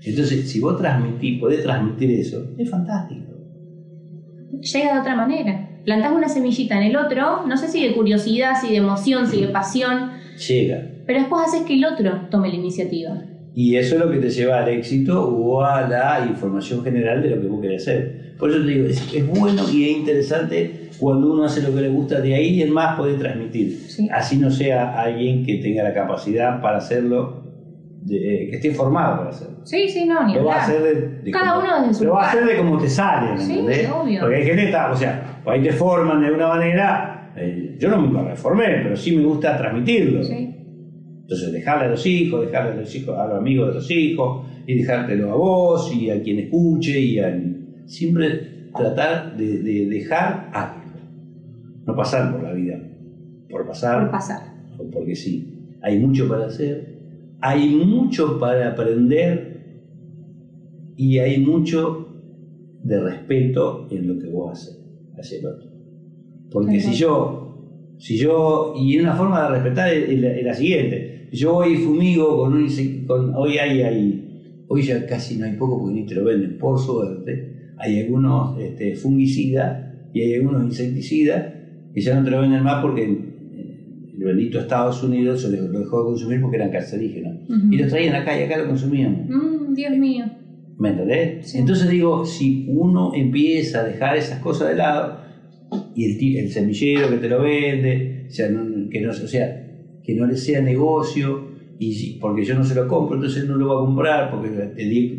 Entonces, si vos transmitís, podés transmitir eso, es fantástico. Llega de otra manera. Plantás una semillita en el otro, no sé si de curiosidad, si de emoción, si de pasión, Llega. pero después haces que el otro tome la iniciativa. Y eso es lo que te lleva al éxito o a la información general de lo que vos querés hacer. Por eso te digo, es, es bueno y es interesante cuando uno hace lo que le gusta de ahí y en más puede transmitir. Sí. Así no sea alguien que tenga la capacidad para hacerlo de- que esté formado para hacerlo. Sí, sí, no, ni Lo va a hacer de, de Cada como- uno desde su Lo va a hacer de como te sale, ¿me Sí, entendés? obvio. Porque hay gente que está, o sea, ahí te forman de alguna manera. eh, yo nunca me formé, pero sí me gusta transmitirlo. Sí. Entonces, dejarle a los hijos, dejarle a los hijos, a los amigos de los hijos, y dejártelo a vos, y a quien escuche, y a... Siempre tratar de, de dejar algo. No pasar por la vida, por pasar, Por pasar. o porque sí. Hay mucho para hacer, hay mucho para aprender, y hay mucho de respeto en lo que vos haces hacia el otro. Porque si yo, si yo, y una forma de respetar es, es la, siguiente, si yo voy y fumigo con un con, hoy hay, hay, hoy ya casi no hay poco porque ni te lo venden, por suerte, hay algunos este, fungicidas y hay algunos insecticidas que ya no te lo venden más porque el bendito Estados Unidos se lo dejó de consumir porque eran cancerígenos. Y los traían acá y acá lo consumíamos. Mm, Dios mío. ¿Me entendés? Sí. Entonces digo, si uno empieza a dejar esas cosas de lado, y el, el semillero que te lo vende, o sea, que no, o sea, que no le sea negocio, y porque yo no se lo compro, entonces no lo va a comprar, porque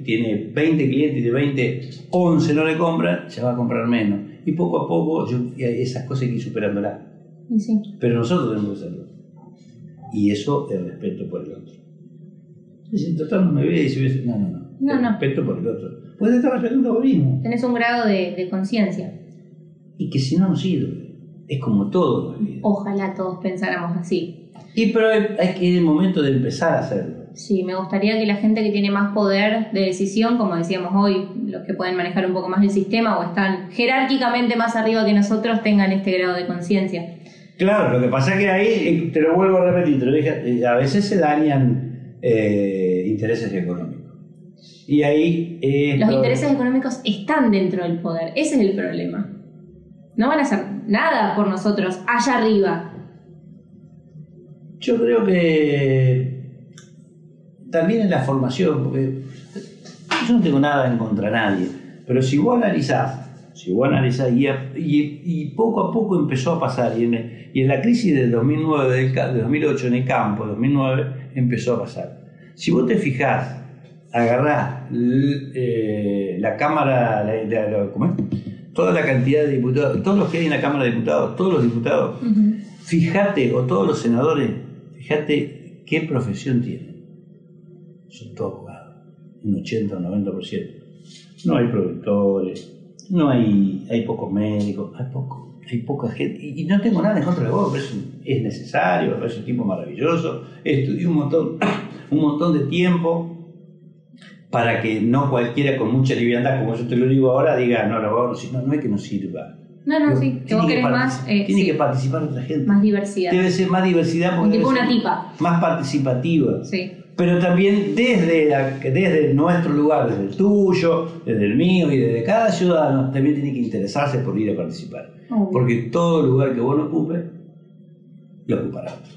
tiene 20 clientes y de 20, 11 no le compran, ya va a comprar menos. Y poco a poco yo, esas cosas hay que ir superándolas. Sí. Pero nosotros tenemos que hacerlo. Y eso es respeto por el otro. Si total no me ve y si ves, no, no, no. No, no. Respeto por el otro. Puedes estar respetando a vos mismo. Tenés un grado de, de conciencia. Y que si no, no sirve. Es como todo. Ojalá todos pensáramos así. Y pero hay, que ir el momento de empezar a hacerlo. Sí, me gustaría que la gente que tiene más poder de decisión, como decíamos hoy, los que pueden manejar un poco más el sistema o están jerárquicamente más arriba que nosotros, tengan este grado de conciencia. Claro, lo que pasa es que ahí, eh, te lo vuelvo a repetir, te lo dije, eh, a veces se dañan eh, intereses económicos. Y ahí... eh, Los todo- intereses económicos están dentro del poder, ese es el problema. No van a hacer nada por nosotros allá arriba. Yo creo que también en la formación, porque yo no tengo nada en contra de nadie, pero si vos analizás, si vos analizás, y, poco a poco empezó a pasar, y en, la crisis del 2009, del, de 2008 en el campo, 2009, empezó a pasar. Si vos te fijás, agarrás eh, la Cámara, la- ¿cómo es? Toda la cantidad de diputados, todos los que hay en la Cámara de Diputados, todos los diputados, Fíjate, o todos los senadores, fíjate qué profesión tienen. Son todos abogados, un 80 o 90%. No hay productores, no hay, hay pocos médicos, hay, poco, hay poca gente. Y, y no tengo nada en contra de vos, pero es, es necesario, parece un tipo maravilloso. Estudié un montón, un montón de tiempo para que no cualquiera con mucha liviandad, como yo te lo digo ahora, diga, no, no, no, no, no es que no sirva. No, no, sí, que Tiene vos querés partic- más, eh, tiene sí, que participar otra gente. más diversidad. Debe ser más diversidad porque tipo debe una ser tipa. más participativa. Sí. Pero también desde, la- desde nuestro lugar, desde el tuyo, desde el mío y desde cada ciudadano, también tiene que interesarse por ir a participar. Obvio. Porque todo lugar que vos no ocupes, lo ocupará otro.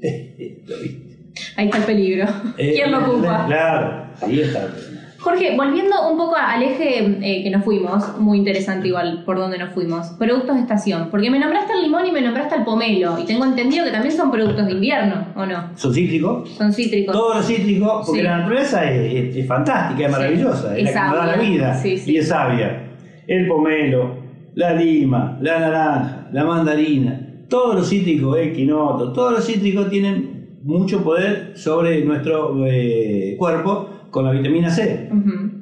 ¿Lo viste? Ahí está el peligro. Eh, ¿Quién lo ocupa? Claro, ahí está. el problema. Jorge, volviendo un poco al eje eh, que nos fuimos, muy interesante igual por donde nos fuimos, productos de estación, porque me nombraste el limón y me nombraste el pomelo, y tengo entendido que también son productos de invierno, ¿o no? ¿Son cítricos? Son cítricos. Todos los cítricos, porque Sí. la naturaleza es, es- es fantástica, es Sí. maravillosa, es, Es la que nos da la vida Sí, sí. y es sabia. El pomelo, la lima, la naranja, la mandarina, todos los cítricos, el quinoto, todos los cítricos tienen mucho poder sobre nuestro eh, cuerpo con la vitamina C,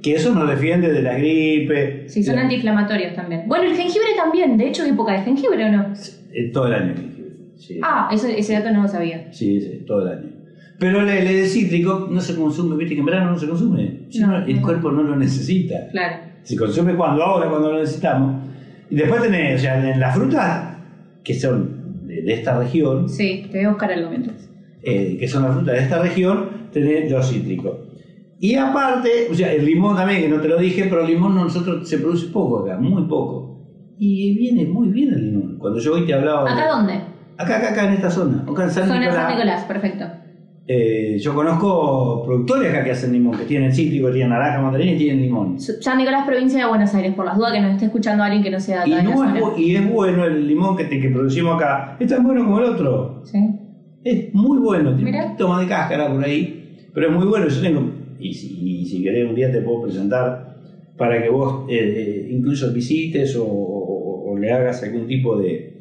que eso nos defiende de la gripe. Sí, son la- antiinflamatorios también. Bueno, el jengibre también, de hecho es época de jengibre, ¿o no? eh, todo el año. el jengibre, Sí. Ah, eso- ese dato no lo sabía. Sí, sí, todo el año. Pero el, el de cítrico no se consume, viste que en verano no se consume. No, el no. cuerpo no lo necesita. Claro. Se consume cuando, ahora cuando lo necesitamos. Y después tenés, o sea, en las frutas que son de, de esta región, Sí, te voy a buscar algo mientras. eh, que son las frutas de esta región, tenés los cítricos. Y aparte, o sea, el limón también, que no te lo dije, pero el limón nosotros se produce poco acá, muy poco. Y viene muy bien el limón. Cuando yo hoy te hablaba... de- ¿Acá dónde? Acá, acá, acá en esta zona. Acá en San Zona Nicolás. San Nicolás, perfecto. Eh, yo conozco productores acá que hacen limón, que tienen cítrico, tienen naranja, mandarina y tienen limón. San Nicolás, provincia de Buenos Aires, por las dudas que nos esté escuchando alguien que no sea de Y, de no es, bu- y es bueno el limón que, te- que producimos acá. Es tan bueno como el otro. Sí. Es muy bueno. Tiene Mirá. un poquito más de cáscara por ahí. Pero es muy bueno, yo tengo, y si, y si querés un día te puedo presentar para que vos eh, eh, incluso visites o, o- o le hagas algún tipo de,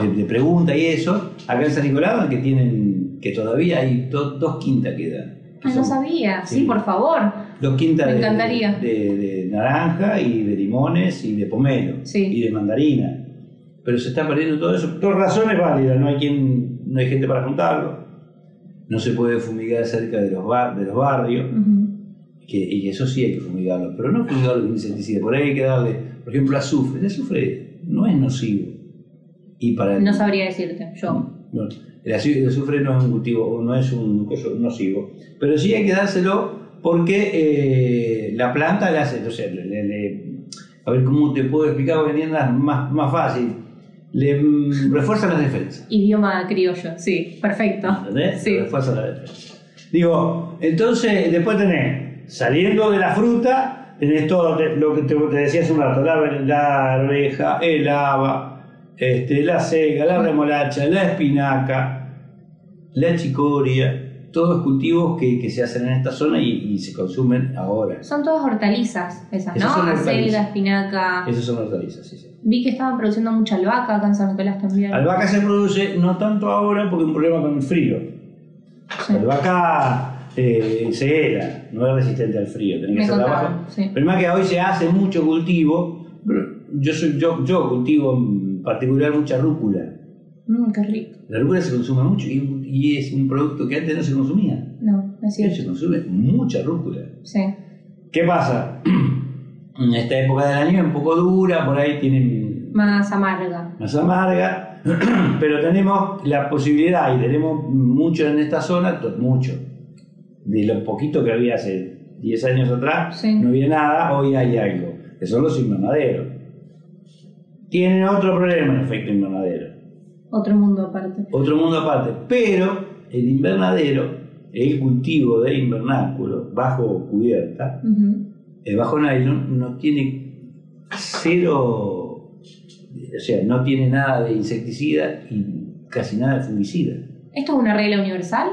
de, de pregunta y eso. Acá en San Nicolás, que tienen, que todavía hay do- dos quintas quedan. que Ah, no son sabía. Sí, Sí. por favor. Dos quintas Me de- encantaría. De, de naranja y de limones y de pomelo Sí. y de mandarina. Pero se está perdiendo todo eso. Por razones válidas, no hay quien, no hay gente para juntarlo. No se puede fumigar cerca de los, bar- de los barrios. Ujú. que, y eso sí hay que fumigarlo, pero no fumigarlo con insecticida. Por ahí hay que darle, por ejemplo, azufre. El azufre no es nocivo. Y para el- No sabría decirte, yo. no, el azu- el azufre no es un cultivo, no es un nocivo. Pero sí hay que dárselo porque eh, la planta le hace, entonces, le- le- le- a ver cómo te puedo explicar día más, más fácil. Le mm, refuerza las defensas. Idioma criollo, sí, perfecto. ¿Entendés? Sí. Refuerza la defensa. Digo, entonces después tenés, saliendo de la fruta, tenés todo lo que te, te decía hace un rato, la, la arveja, el haba, este, la cega, la remolacha, la espinaca, la chicoria, todos cultivos que, que se hacen en esta zona y, y se consumen ahora. Son todas hortalizas esas, Esas ¿no? son hortalizas. Acelga, espinaca. Esas son hortalizas, sí, sí. Vi que estaban produciendo mucha albahaca acá en San Nicolás también. Albahaca se produce no tanto ahora porque un problema con el frío. Sí. La albahaca eh, se hela, no es resistente al frío, tenés que Me hacerla contaban, abajo. sí. Más que hoy se hace mucho cultivo, yo, soy, yo, yo cultivo en particular mucha rúcula. Mm, qué rico. La rúcula se consume mucho y, y es un producto que antes no se consumía. No, es Hoy cierto. se consume mucha rúcula. Sí. ¿Qué pasa? En esta época del año es un poco dura, por ahí tienen Más amarga. más amarga, pero tenemos la posibilidad y tenemos mucho en esta zona, mucho. De lo poquito que había hace 10 años atrás, Sí. no había nada, hoy hay algo, que son los invernaderos. Tienen otro problema el efecto invernadero, Otro mundo aparte. otro mundo aparte, pero el invernadero, el cultivo de invernáculo bajo cubierta. El bajo nylon no tiene cero, o sea, no tiene nada de insecticida y casi nada de fungicida. ¿Esto es una regla universal?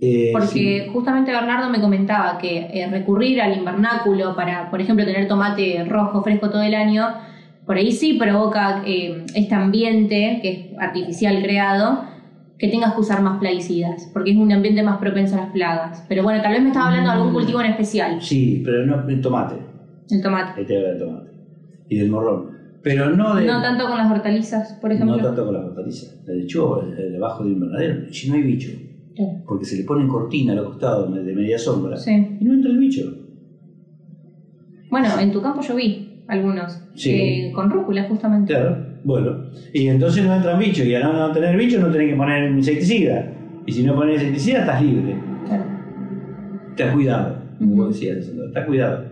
Eh, Porque sí. justamente Bernardo me comentaba que eh, recurrir al invernáculo para, por ejemplo, tener tomate rojo fresco todo el año, por ahí sí provoca eh, este ambiente que es artificial creado, que tengas que usar más plaguicidas, porque es un ambiente más propenso a las plagas. Pero bueno, tal vez me estaba hablando de algún cultivo en especial, Sí, pero no el tomate. el tomate. Ahí te habla del tomate. Y del morrón. Pero no de. No tanto con las hortalizas, por ejemplo. no tanto con las hortalizas. La lechuga, el debajo del invernadero. Si no hay bicho. Porque se le ponen cortina a los costados de media sombra. Sí. Y no entra el bicho. Bueno, en tu campo yo vi algunos, Sí. eh, con rúcula justamente. Claro, bueno. Y entonces no entran bichos. Y al no tener bichos no tenés que poner insecticida. Y si no pones insecticida estás libre. Claro. Estás cuidado. Como decías, Alessandro, estás cuidado.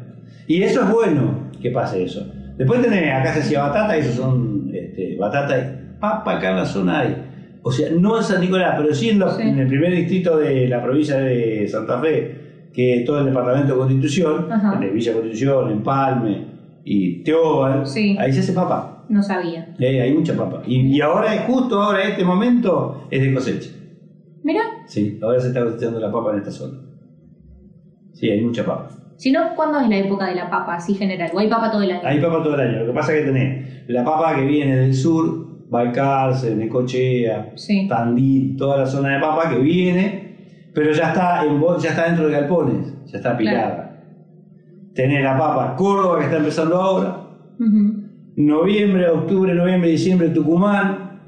Y eso es bueno que pase eso. Después tenés, acá se hacía batata, esos son este, batata y papa acá en la zona hay. O sea, no en San Nicolás, pero sí en, los- Sí. en el primer distrito de la provincia de Santa Fe, que es todo el departamento de Constitución, Ajá. de Villa Constitución, Empalme y Teóbal, Sí. ahí se hace papa. No sabía. Eh, hay mucha papa. Y, y ahora, justo ahora, este momento, es de cosecha. Mira, Sí, ahora se está cosechando la papa en esta zona. Sí, hay mucha papa. si no, ¿cuándo es la época de la papa, así general? ¿O hay papa todo el año? Hay papa todo el año. Lo que pasa es que tenés la papa que viene del sur, Balcarce, Necochea, Sí. Tandil, toda la zona de papa que viene, pero ya está, en, ya está dentro de galpones, ya está pilada. Tenés la papa Córdoba que está empezando ahora. Noviembre, octubre, noviembre, diciembre Tucumán,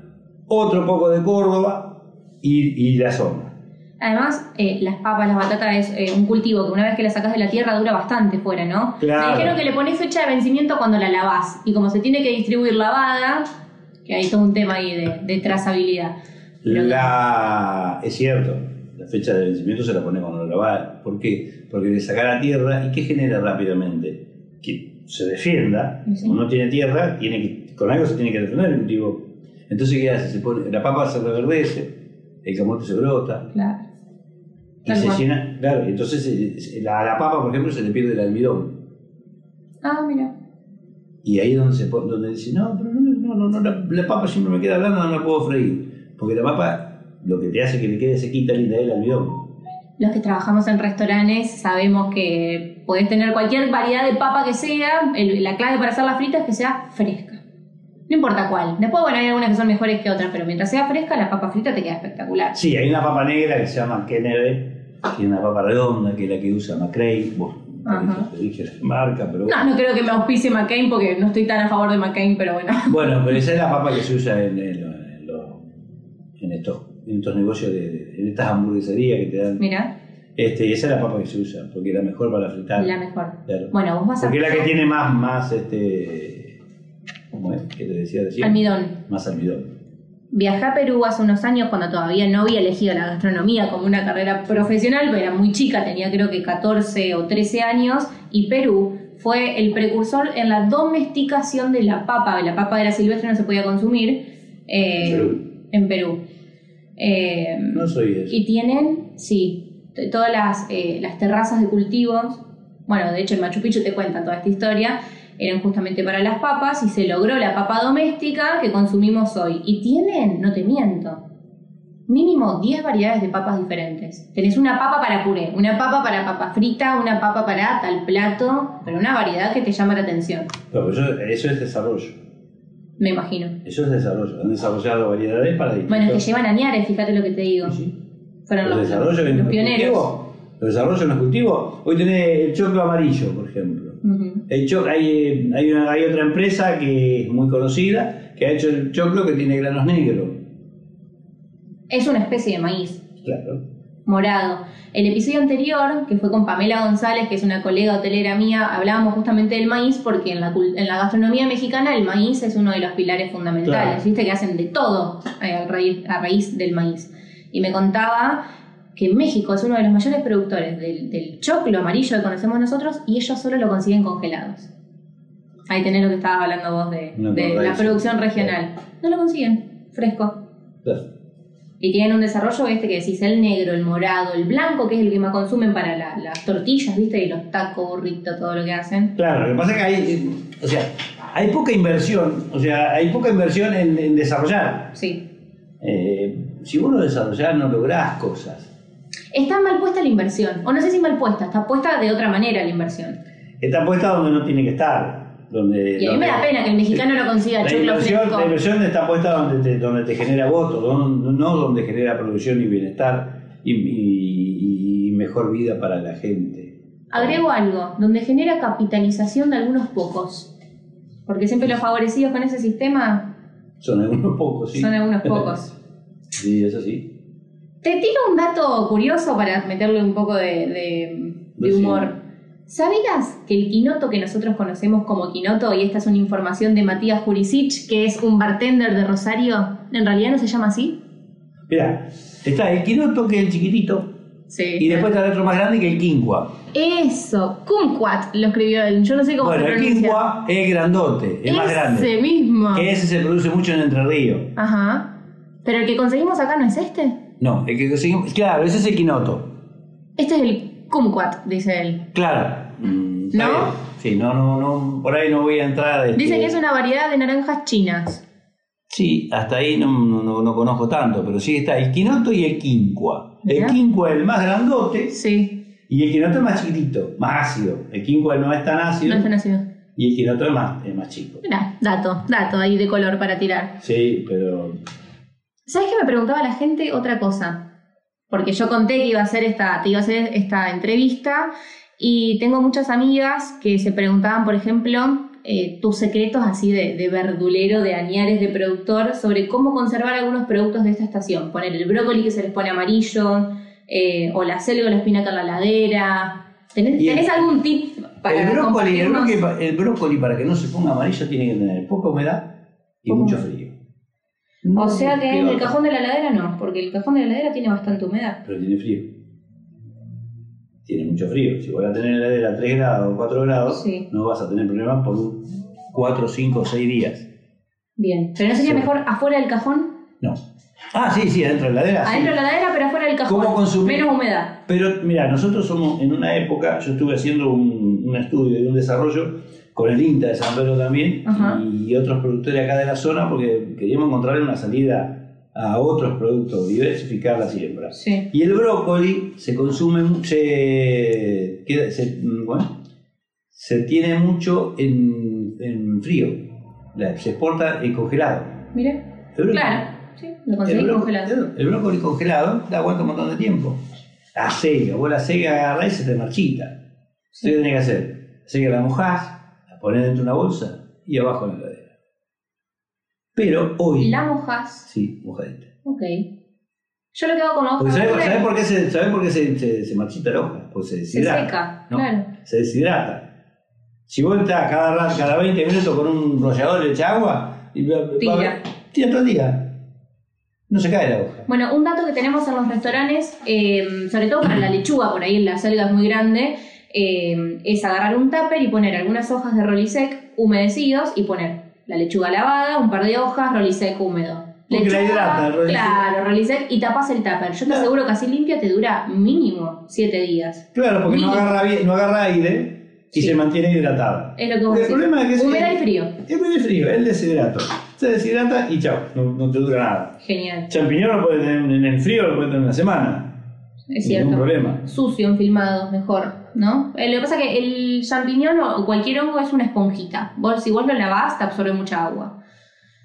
otro poco de Córdoba y, y la zona. Además, eh, las papas, las batatas es eh, un cultivo que una vez que la sacas de la tierra dura bastante fuera, ¿no? Claro. Me dijeron que le pones fecha de vencimiento cuando la lavás. Y como se tiene que distribuir lavada, que hay todo un tema ahí de, de trazabilidad. La, es cierto, la fecha de vencimiento se la pone cuando lo lava. ¿Por qué? Porque le saca la tierra y ¿qué genera rápidamente? Se defienda. Sí. Como no tiene tierra, tiene que, con algo se tiene que defender el cultivo. Entonces, ¿qué hace? Se pone, la papa se reverdece, el camote se brota Claro. y Tal se llena. Claro, entonces eh, la, a la papa, por ejemplo, se le pierde el almidón. Ah, mira. Y ahí es donde se pone, donde dice, no, pero no, no, no, no, la, la papa siempre me queda blanda, no la puedo freír. Porque la papa lo que te hace que le quede sequita linda es el almidón. Los que trabajamos en restaurantes sabemos que podés tener cualquier variedad de papa que sea, el- la clave para hacerla frita es que sea fresca. No importa cuál. Después, bueno, hay algunas que son mejores que otras, pero mientras sea fresca, la papa frita te queda espectacular. Sí, hay una papa negra que se llama Kennedy, que es una papa redonda, que es la que usa McRae. Bueno, te dije la marca, pero No, no creo que me auspicie McCain porque no estoy tan a favor de McCain, pero bueno. Bueno, pero esa es la papa que se usa en, en en en estos, en estos negocios, de- en estas hamburgueserías que te dan. Mira, Este, esa es la papa que se usa, porque es la mejor para fritar. la mejor. Claro. Bueno, vos vas a. Porque es la que tiene más, más, este, ¿cómo es? ¿Qué te decía recién? Almidón. Más almidón. Viajé a Perú hace unos años cuando todavía no había elegido la gastronomía como una carrera profesional, pero era muy chica, tenía creo que 14 o 13 años, y Perú fue el precursor en la domesticación de la papa. La papa era silvestre, no se podía consumir eh, Perú. en Perú. Eh, No soy eso. y tienen, sí, todas las, eh, las terrazas de cultivos, bueno, de hecho el Machu Picchu te cuenta toda esta historia, eran justamente para las papas y se logró la papa doméstica que consumimos hoy. Y tienen, no te miento, mínimo 10 variedades de papas diferentes. Tenés una papa para puré, una papa para papa frita, una papa para tal plato, pero una variedad que te llama la atención, pero eso, eso es desarrollo. me imagino. Eso es desarrollo. Han desarrollado variedades para distintos. Bueno, es que llevan añares, fíjate lo que te digo. Sí. Fueron Los los, desarrollos en los pioneros. Los desarrollos en los cultivos. Hoy tenés el choclo amarillo, por ejemplo. El cho- hay, hay, una- hay otra empresa que es muy conocida que ha hecho el choclo que tiene granos negros. Es una especie de maíz. Claro. morado. El episodio anterior, que fue con Pamela González, que es una colega hotelera mía, hablábamos justamente del maíz porque en la, en la gastronomía mexicana el maíz es uno de los pilares fundamentales. Claro. Viste que hacen de todo eh, a raíz, a raíz del maíz. Y me contaba que México es uno de los mayores productores del, del choclo amarillo que conocemos nosotros y ellos solo lo consiguen congelados. Ahí tenés lo que estabas hablando vos de, No, de con la producción regional. No lo consiguen, fresco. Claro. Y tienen un desarrollo este que decís, el negro, el morado, el blanco, que es el que más consumen para la- las tortillas, ¿viste? Y los tacos, burritos, todo lo que hacen. Claro, lo que pasa es que hay, eh, o sea, hay poca inversión, o sea, hay poca inversión en, en desarrollar. Sí. Eh, si vos no desarrollás, no lográs cosas. Está mal puesta la inversión. O no sé si mal puesta, está puesta de otra manera la inversión. Está puesta donde no tiene que estar. Donde, Y a mí me da pena que el mexicano no consiga La inversión, la inversión está puesta donde te, donde te genera votos, no, no donde genera producción y bienestar y, y- y mejor vida para la gente. Agrego algo, donde genera capitalización de algunos pocos. Porque siempre los favorecidos con ese sistema Son algunos pocos, sí. son algunos pocos. Sí, eso sí. Te tiro un dato curioso para meterle un poco de, de- de Decime. humor. ¿Sabías que el quinoto que nosotros conocemos como quinoto, y esta es una información de Matías Jurisic, que es un bartender de Rosario, en realidad no se llama así? Mira, está el quinoto que es el chiquitito Sí. y después está el otro más grande que el quinqua. Eso, kumquat lo escribió él, yo no sé cómo Bueno, se el pronuncia. quinqua es grandote, es más Ese grande. mismo. Que ese se produce mucho en Entre Ríos. Ajá. Pero el que conseguimos acá no es este. No, el que conseguimos, claro, ese es el quinoto. Este es el kumquat, dice él. Claro. Mm, está ¿No? bien. Sí, no, no, no, por ahí no voy a entrar. este, Dice que es una variedad de naranjas chinas. Sí, hasta ahí no, no, no- no conozco tanto, pero sí está el quinoto y el quinqua. El Mirá. quinqua es el más grandote Sí, y el quinoto es más chiquitito, más ácido. El quinqua no es tan ácido no está nacido. y el quinoto es más, es más chico. Mirá, dato, dato ahí de color para tirar. Sí, pero ¿Sabes qué me preguntaba la gente otra cosa? Porque yo conté que iba a hacer esta, te iba a hacer esta entrevista y tengo muchas amigas que se preguntaban, por ejemplo, eh, tus secretos así de, de verdulero, de añares de productor, sobre cómo conservar algunos productos de esta estación. Poner el brócoli que se les pone amarillo, eh, o la selga o la espinaca en la ladera. ¿Tenés, el- algún tip para el brócoli, el, brócoli, el brócoli para que no se ponga amarillo tiene que tener poca humedad y mucho humedad. O sea que en el cajón de la ladera no, porque el cajón de la ladera tiene bastante humedad. Pero tiene frío. Tiene mucho frío. Si voy a tener la heladera a 3 grados o 4 grados, Sí. no vas a tener problemas por un 4, 5 o 6 días. Bien. ¿Pero no sería mejor afuera del cajón? No. Ah, sí, sí, adentro de la heladera. Adentro de la ladera, pero afuera del cajón. ¿Cómo consumir? Menos humedad. Pero mira, nosotros somos en una época, yo estuve haciendo un, un estudio y un desarrollo con el INTA de San Pedro también Ajá. y otros productores acá de la zona porque queríamos encontrar una salida a otros productos, diversificar la siembra. Sí. Y el brócoli se consume, se, se, bueno, se tiene mucho en, en frío. Se exporta en congelado. Mira. El brócoli- Claro. Sí, lo el, conseguí bró- congelado. el brócoli congelado te aguanta un montón de tiempo. La sega, vos la sega agarrás y se te marchita. Sí. ¿Qué tenés que hacer? La sega la mojás, la ponés dentro de una bolsa y abajo en la heladera. Pero hoy... La mojas. Sí, mojadita. Ok. Yo lo quedo con la hoja Porque ¿sabés, verde. sabés por qué, se, sabés por qué se, se- se marchita la hoja? Porque se Se deshidrata. seca, ¿no? claro. Se deshidrata. Si vos estás cada, rato- cada 20 minutos con un rollador le echas agua, y Tira. tira todo el día. No se cae la hoja. Bueno, un dato que tenemos en los restaurantes, eh, sobre todo para la lechuga, por ahí la selga es muy grande, eh, es agarrar un tupper y poner algunas hojas de rolisec humedecidos y poner la lechuga lavada, un par de hojas, rolisec húmedo. Porque la hidrata Rolisec. Claro, rolisec y tapas el tupper. Yo te Claro. aseguro que así limpia te dura mínimo 7 días. Claro, porque no agarra, no agarra aire y Sí. se mantiene hidratada. Es lo que vos El decís. problema es que es- Humedad y frío. Es muy de frío, el deshidrato. Se deshidrata y chao, no, no te dura nada. Genial. Champiñón lo puedes tener en el frío, lo puedes tener una semana. Es cierto. problema. Sucio en filmados, mejor, ¿no? Eh, lo que pasa es que el champiñón o cualquier hongo es una esponjita. Vos, si vos lo lavás, te absorbe mucha agua.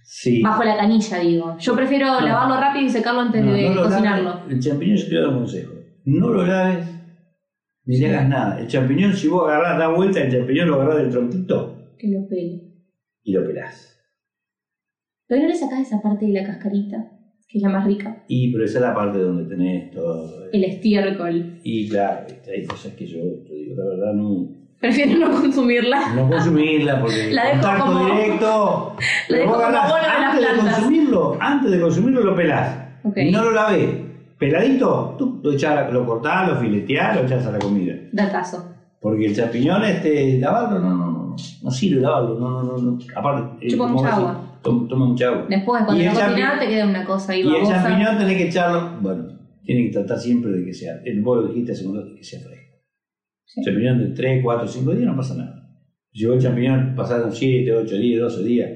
Sí. Bajo la canilla, digo. Yo prefiero No. lavarlo rápido y secarlo antes No, de no cocinarlo. laves. El champiñón yo te doy un consejo. No lo laves ni le hagas nada. El champiñón, si vos agarrás, da vuelta, el champiñón lo agarrás del tronquito Que lo pele. y lo pelás. Pero no le sacás esa parte de la cascarita, que es la más rica. Y pero esa es la parte donde tenés todo. El estiércol. Y claro, viste, hay cosas que yo, te digo la verdad, no, Prefiero no consumirla. no consumirla porque La dejo contacto como- directo. La dejo como de las antes de consumirlo, antes de consumirlo lo pelás. Ok. No lo lavés. Peladito, tú lo, echás, lo cortás, lo fileteás, lo echás a la comida. Datazo. Porque el champiñón, este, lavarlo, no, no, no, no sirve lavarlo, no, no, no, no. Aparte, eh, Chupa mucha agua. Toma, toma mucha agua. Después, cuando lo el cocinás, te queda una cosa ahí Y el babosa. champiñón tenés que echarlo, bueno, tiene que tratar siempre de que sea, el vos lo dijiste hace que sea fresco. Sí. Champiñón de 3, 4, 5 días no pasa nada. Llegó el champiñón, pasaron 7, 8 días, 12 días.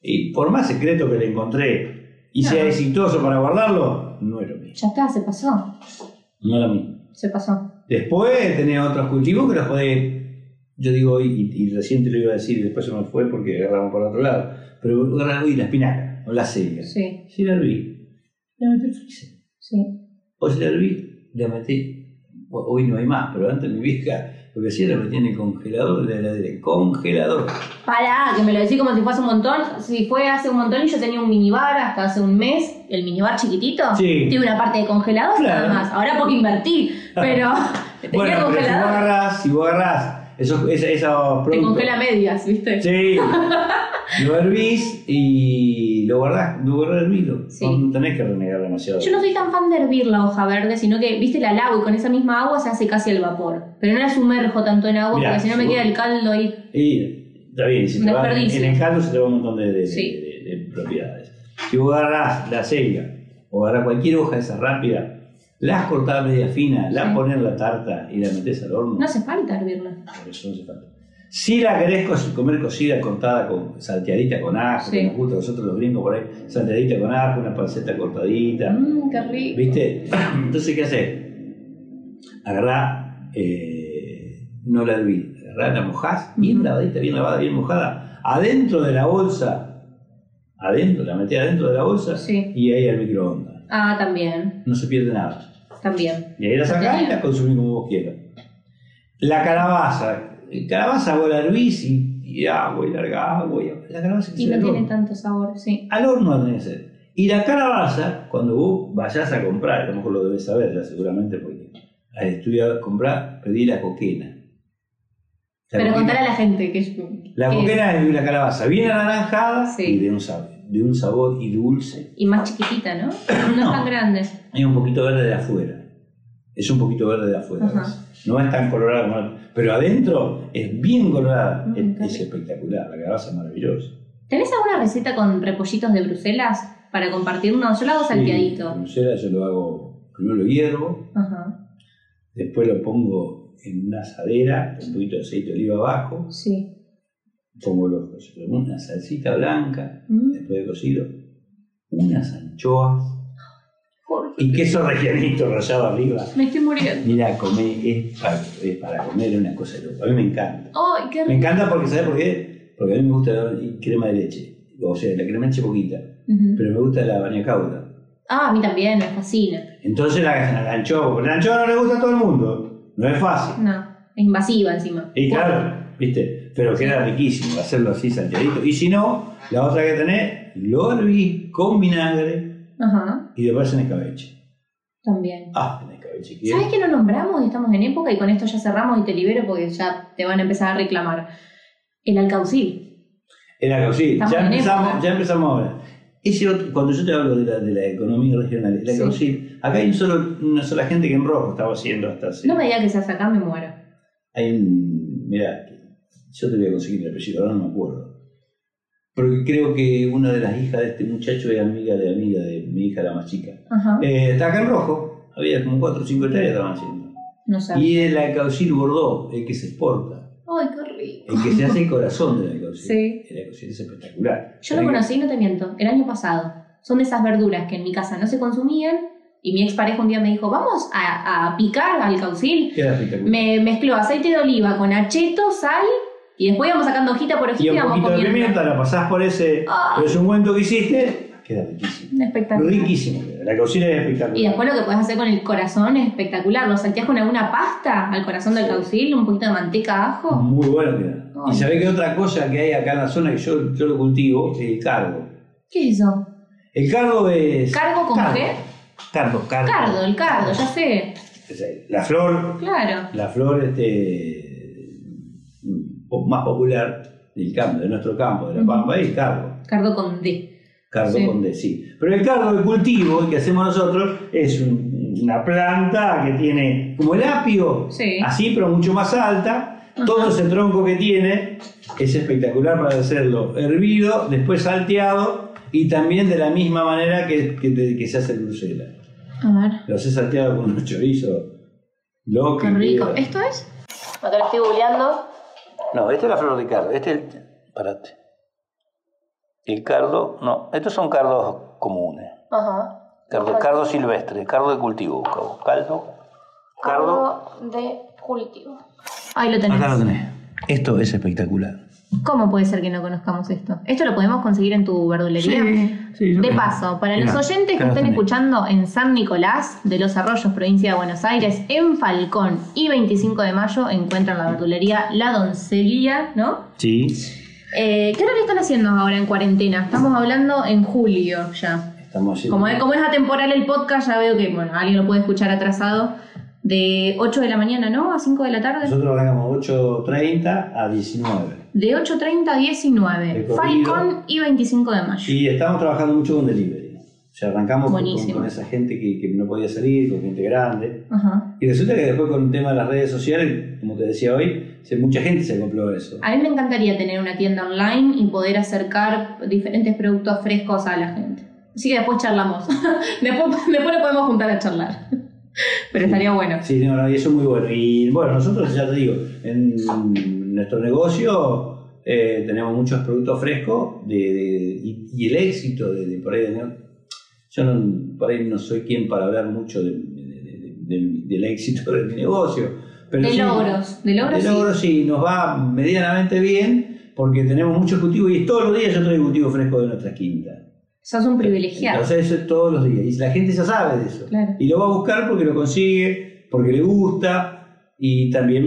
Y por más secreto que le encontré y sea exitoso para guardarlo, no lo mismo. Ya está, se pasó. No lo mismo. Se pasó. Después tenés otros cultivos que los podés, yo digo, y, y recién te lo iba a decir, y después se me fue porque agarramos por otro lado, pero agarrar hoy la espinaca o la selga. Sí, Si la herví, la metí al freezer. sí. O si la herví, la metí, hoy no hay más, pero antes mi vieja lo que hacía la metía en el congelador de la heladera, el congelador. Pará, que me lo decís como si fuese un montón. Si fue hace un montón y yo tenía un minibar hasta hace un mes, el minibar chiquitito, Sí. tiene una parte de congelador Claro. nada más. Ahora porque invertí, pero tenía Bueno, pero si vos congelador. agarrás, si vos agarrás esos, esos, esos Te congela medias, ¿viste? Sí. lo hervís y lo guardás, lo guardás hervido. Sí. No tenés que renegar demasiado. Yo no soy tan fan de hervir la hoja verde, sino que, viste, la lavo y con esa misma agua se hace casi al vapor. Pero no la sumerjo tanto en agua Mirá, porque si no me queda el caldo ahí. Y está bien, si te va, en el caldo se te va un montón de, de- Sí. de- de propiedades. Si vos agarrás la selga o agarrás cualquier hoja esa rápida, la has cortado a media fina, la Sí. pones en la tarta y la metes al horno. No hace falta hervirla. Por eso no hace falta. Si la querés co- comer cocida, cortada, con, salteadita con ajo, Sí. que nos gusta a nosotros los gringos por ahí, salteadita con ajo, una panceta cortadita, Mmm, qué rico. ¿viste? Entonces, ¿qué haces? Agarrá, eh, no la herví, agarrá, la mojás, bien lavadita, bien lavada, bien mojada, adentro de la bolsa, adentro, la metés adentro de la bolsa Sí. y ahí al microondas. Ah, también, No se pierde nada. también. Y ahí la sacás y la consumís como vos quieras. La calabaza. Calabaza vos la hervís y, y agua y larga agua. Y la calabaza Y no tiene tanto sabor, sí. Al horno tenés que hacer. Y la calabaza, cuando vos vayas a comprar, a lo mejor lo debes saber ya seguramente porque has estudiado comprar, pedí la coquena. La Pero coquena- contar a la gente que es. La que es- coquena es una calabaza bien anaranjada Sí. y de un, sabor, de un sabor y dulce. Y más chiquitita, ¿no? No, No. tan grande. Es un poquito verde de afuera. Es un poquito verde de afuera. No es tan colorada como Pero adentro es bien colorada. Mm, es, es espectacular. La calabaza es maravillosa. ¿Tenés alguna receta con repollitos de Bruselas para compartirnos? Yo lo hago salteadito. Bruselas yo lo hago, primero lo hiervo, Ajá. después lo pongo en una asadera, con un poquito de aceite de oliva abajo, Sí. Pongo los, una salsita blanca, Mm. después de cocido, unas anchoas Y queso regianito rallado arriba. Me estoy muriendo. Mira, comer es para, es para comer una cosa loca. A mí me encanta. ¡Ay, qué Me encanta porque, ¿sabes por qué? Porque a mí me gusta la crema de leche. O sea, la crema de leche poquita. Pero me gusta la baña cauda. Ah, a mí también, me fascina. Entonces la, la anchoa, porque la anchoa no le gusta a todo el mundo. No es fácil. No, es invasiva encima. Y claro, ¿viste? Pero queda riquísimo hacerlo así salteadito. Y si no, la otra que tenés, lo hervís con vinagre Ajá, y después en escabeche. también. Ah, en escabeche. ¿qué? ¿Sabes que no nombramos y estamos en época y con esto ya cerramos y te libero porque ya te van a empezar a reclamar? El alcaucil. Cocina. Estamos Ya empezamos, ya empezamos ahora. Ese otro- cuando yo te hablo de la, de la economía regional, el Sí. Alcaucil, acá hay un solo, una sola gente que en rojo estaba haciendo hasta hace. No me digas que seas acá, me muero. Hay un. Mirá, yo te voy a conseguir el apellido, ahora no me acuerdo. Porque creo que una de las hijas de este muchacho es amiga de amiga de mi hija, la más chica. Ajá. Eh, está acá en rojo, había como 4 o 5 hectáreas estaban haciendo. No sabes. Y el Alcaucil Bordeaux, el que se exporta, Ay, qué rico. el que se hace el corazón del Alcaucil. Sí. El Alcaucil es espectacular. Yo lo conocí, no te miento, el año pasado. Son de esas verduras que en mi casa no se consumían y mi expareja un día me dijo, vamos a, a picar al caucil. Me mezcló aceite de oliva con acheto, sal y después íbamos sacando hojita por hojita Y y un íbamos poquito de comiendo. pimienta, la pasás por ese, Ah. ungüento que hiciste, queda riquísimo. Espectacular. Riquísimo. La cocina es espectacular. Y después lo que puedes hacer con el corazón es espectacular. Lo salteás con alguna pasta al corazón del caucil, un poquito de manteca, ajo. Muy bueno queda. Ay. Y sabés que otra cosa que hay acá en la zona que yo, yo lo cultivo es el cardo. ¿Qué es eso? El cardo es. ¿Cargo con cardo. qué? Cardo, cardo. Cardo, el cardo, ya sé. La flor, Claro. la flor este, más popular del campo, de nuestro campo, de la. Pampa, es el cardo. Cardo con D. Cardo Sí. con D, sí. Pero el cardo de cultivo el que hacemos nosotros es un- una planta que tiene como el apio, Sí. así pero mucho más alta. Ajá. Todo ese tronco que tiene es espectacular para hacerlo hervido, después salteado y también de la misma manera que, que que se hace el Bruselas. A ver. Lo haces salteado con unos chorizos. Lo Qué que rico. queda. ¿Esto es? Acá lo estoy googleando. No, esta es la flor de cardo. Este es el. Parate. El cardo. No, estos son cardos comunes. Ajá. Cardo, cardo silvestre, cardo de cultivo. buscamos. Caldo. Cardo. Cardo de cultivo. Ahí lo tenés. Acá lo tenés. Esto es espectacular. ¿Cómo puede ser que no conozcamos esto? ¿Esto lo podemos conseguir en tu verdulería? sí, yo De creo. paso, para los oyentes que estén escuchando en San Nicolás de los Arroyos, provincia de Buenos Aires, en Falcón y 25 de mayo encuentran la verdulería La Doncería, ¿no? Sí. Eh, ¿Qué hora le están haciendo ahora en cuarentena? Estamos hablando en julio ya. Estamos. Como es, como es atemporal el podcast, ya veo que bueno, alguien lo puede escuchar atrasado. De 8 de la mañana, ¿no? A 5 de la tarde. Nosotros arrancamos 8.30 a 19. De 8.30 a 19. De corrido. Falcón y 25 de mayo. Y estamos trabajando mucho con delivery. O sea, arrancamos con, con esa gente que, que no podía salir, con gente grande. Ajá. Y resulta que después con el tema de las redes sociales, como te decía hoy, mucha gente se a eso. A mí me encantaría tener una tienda online y poder acercar diferentes productos frescos a la gente. Así que después charlamos. después, después nos podemos juntar a charlar. Pero Sí. estaría bueno. Sí, no, no, y eso es muy bueno. Y bueno, nosotros ya te digo, en nuestro negocio eh, tenemos muchos productos frescos de, de- y, y el éxito de, de por ahí. ¿no? Yo no, por ahí no soy quien para hablar mucho de- de- de- de- del éxito de mi negocio. Pero De sí, logros. De logros de sí. logros sí, nos va medianamente bien porque tenemos muchos cultivos y todos los días yo traigo cultivo fresco de nuestra quinta. Sos un privilegiado. Entonces eso es todos los días. Y la gente ya sabe de eso. Claro. Y lo va a buscar porque lo consigue, porque le gusta. Y también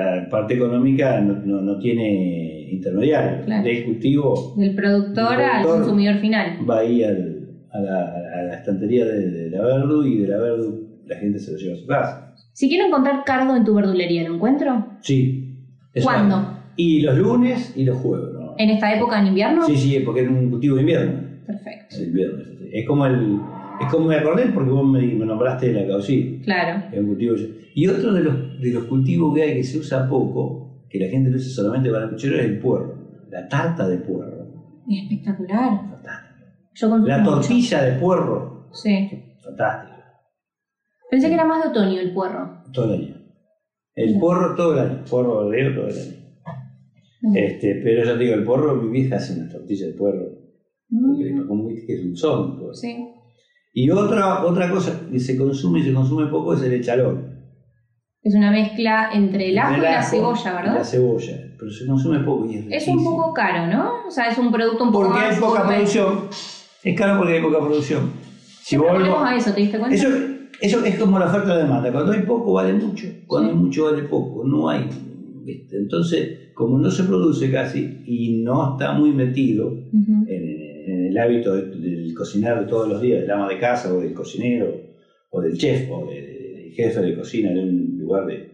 la parte económica no, no- no tiene intermediario. Claro. Del cultivo Del productor Del al consumidor final. va ahí al- a, la, a la estantería de, de la Verdu y de la Verdu la gente se lo lleva a su casa. Si quiero encontrar cardo en tu verdulería, ¿lo encuentro? Sí. Eso ¿Cuándo? Y los lunes y los jueves. ¿no? ¿En esta época en invierno? Sí, sí, porque es un cultivo de invierno. Perfecto. Es invierno. Es como el. Es como me acordé porque vos me, me nombraste la caucil. Claro. Es un cultivo. Y otro de los, de los cultivos que hay que se usa poco, que la gente lo usa solamente para el puchero, es el puerro. La tarta de puerro. Es espectacular. Fantástica. Yo consumo La mucho. tortilla de puerro. Sí. Fantástica. Pensé que era más de otoño el puerro. Todo el año. El porro todo el año. Porro verdeo todo el año. Mm. Este, pero ya te digo, el porro, mi vieja hace una tortilla de puerro. Mm, Porque viste que es un son. pues. Sí. Y otra, otra cosa que se consume y se consume poco es el echalón. Es una mezcla entre el ajo y la cebolla, ¿verdad? La cebolla, pero se consume poco y es Es un poco caro, ¿no? O sea, es un producto un poco Porque hay poca producción. Es caro porque hay poca producción. Si volvemos a eso, ¿te diste cuenta? Eso, eso es como la oferta y la demanda. Cuando hay poco vale mucho, cuando Sí. hay mucho vale poco. No hay. ¿viste? Entonces, como no se produce casi y no está muy metido en, en el hábito de- del cocinar todos los días, del ama de casa o del cocinero o del chef o del, del jefe de cocina en un lugar de...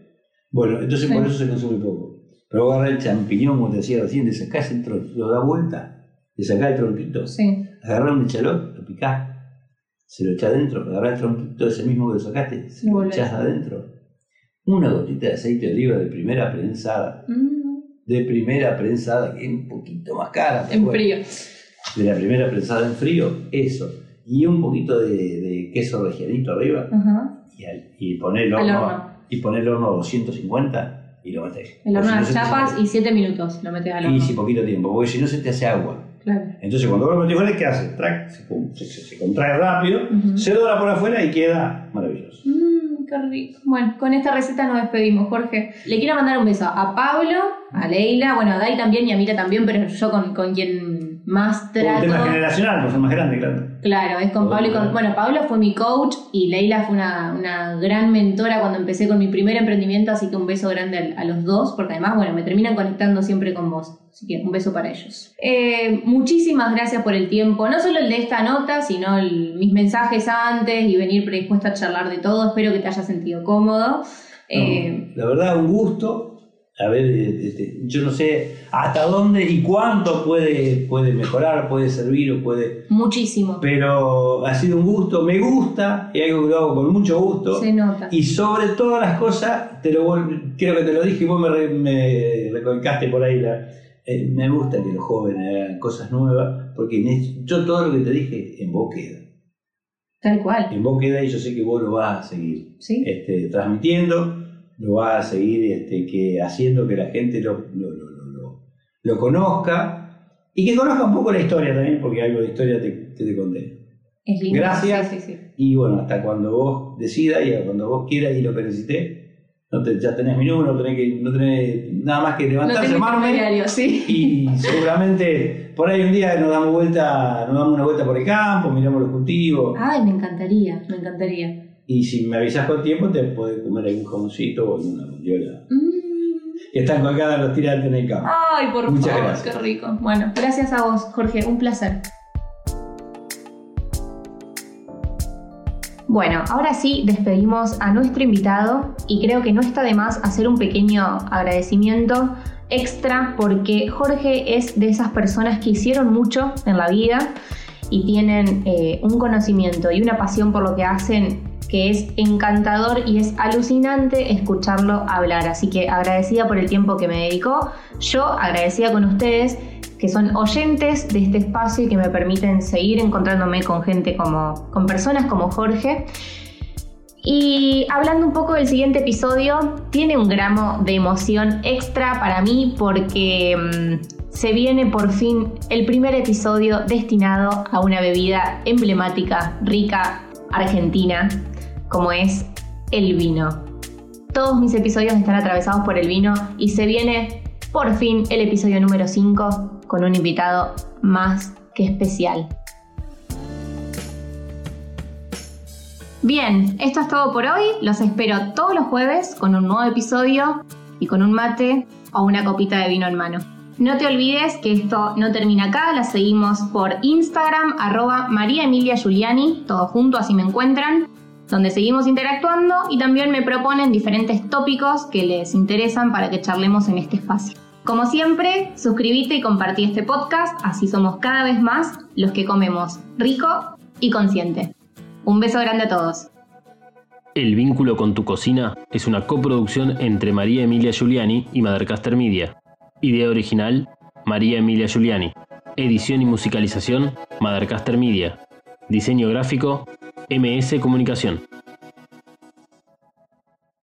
Bueno, entonces Sí. por eso se consume poco. Pero vos agarrás el champiñón, como te decía recién, le sacás el tronco, lo da vuelta, le sacás el tronquito, Sí. agarrás un echalón, lo picás, se lo echás adentro, agarrás el tronquito ese mismo que lo sacaste, se lo echás adentro. Una gotita de aceite de oliva de primera prensada, Mm, de primera prensada, que es un poquito más cara. en frío. De la primera prensada en frío, eso. Y un poquito de, de queso regianito arriba y, al- y poner el Al horno, horno. Y poner el horno a 250 y lo metés. El horno si no chapas y 7 minutos lo metes al horno. Y si poquito tiempo, porque si no se te hace agua. Claro. Entonces cuando vos lo fuera, ¿qué hace? Trac, se, pum, se- se- se contrae rápido, se dora por afuera y queda maravilloso. Mmm, qué rico. Bueno, con esta receta nos despedimos, Jorge. Le quiero mandar un beso a Pablo, a Leila, bueno, a Dai también y a Mira también, pero yo con, con quien más Por un tema trato. generacional, por ser más grande, claro. Claro, es con Pablo y con. Bueno, Pablo fue mi coach y Leila fue una, una gran mentora cuando empecé con mi primer emprendimiento, así que un beso grande a, los dos, porque además, bueno, me terminan conectando siempre con vos. Así que un beso para ellos. Eh, muchísimas gracias por el tiempo, no solo el de esta nota, sino el- mis mensajes antes y venir predispuesta a charlar de todo. Espero que te hayas sentido cómodo. Eh, la verdad, un gusto. A ver, este, yo no sé hasta dónde y cuánto puede, puede mejorar, puede servir o puede. muchísimo. Pero ha sido un gusto, me gusta, y algo que lo hago con mucho gusto. Se nota. Y sobre todas las cosas, te lo creo que te lo dije y vos me, re- me recolcaste por ahí. La, eh, me gusta que los jóvenes hagan cosas nuevas, porque en yo todo lo que te dije en vos queda. Tal cual. En vos queda y yo sé que vos lo vas a seguir ¿Sí? este, transmitiendo, lo va a seguir este, que, haciendo que la gente lo, lo, lo- lo- conozca y que conozca un poco la historia también, porque algo de historia te, te, te conté. Es lindo. Gracias. Sí, sí, sí. Y bueno, hasta cuando vos decidas y cuando vos quieras y lo que necesites, no te- ya tenés mi número, no tenés, que, no tenés nada más que No levantarse, diario, sí. y seguramente por ahí un día nos damos vuelta, nos damos una vuelta por el campo, miramos los cultivos. Ay, me encantaría, me encantaría. Y si me avisas con tiempo, te podés comer algún jamoncito o alguna mondiola. Mm. Que están colgadas los tirantes en el campo. Ay, por Muchas favor, gracias. qué rico. Bueno, gracias a vos, Jorge, un placer. Bueno, ahora sí despedimos a nuestro invitado y creo que no está de más hacer un pequeño agradecimiento extra porque Jorge es de esas personas que hicieron mucho en la vida y tienen eh, un conocimiento y una pasión por lo que hacen que es encantador y es alucinante escucharlo hablar. Así que agradecida por el tiempo que me dedicó, yo agradecida con ustedes que son oyentes de este espacio y que me permiten seguir encontrándome con gente como, con personas como Jorge. Y hablando un poco del siguiente episodio, tiene un gramo de emoción extra para mí porque mm, se viene por fin el primer episodio destinado a una bebida emblemática, rica, argentina, como es el vino. Todos mis episodios están atravesados por el vino y se viene por fin el episodio número 5 con un invitado más que especial. Bien, esto es todo por hoy. Los espero todos los jueves con un nuevo episodio y con un mate o una copita de vino en mano. No te olvides que esto no termina acá, la seguimos por Instagram, arroba María Emilia Giuliani, todo junto, así me encuentran, donde seguimos interactuando y también me proponen diferentes tópicos que les interesan para que charlemos en este espacio. Como siempre, suscríbete y compartí este podcast, así somos cada vez más los que comemos rico y consciente. Un beso grande a todos. El vínculo con tu cocina es una coproducción entre María Emilia Giuliani y Madercaster Media. Idea original, María Emilia Giuliani. Edición y musicalización, Madercaster Media. Diseño gráfico, MS Comunicación.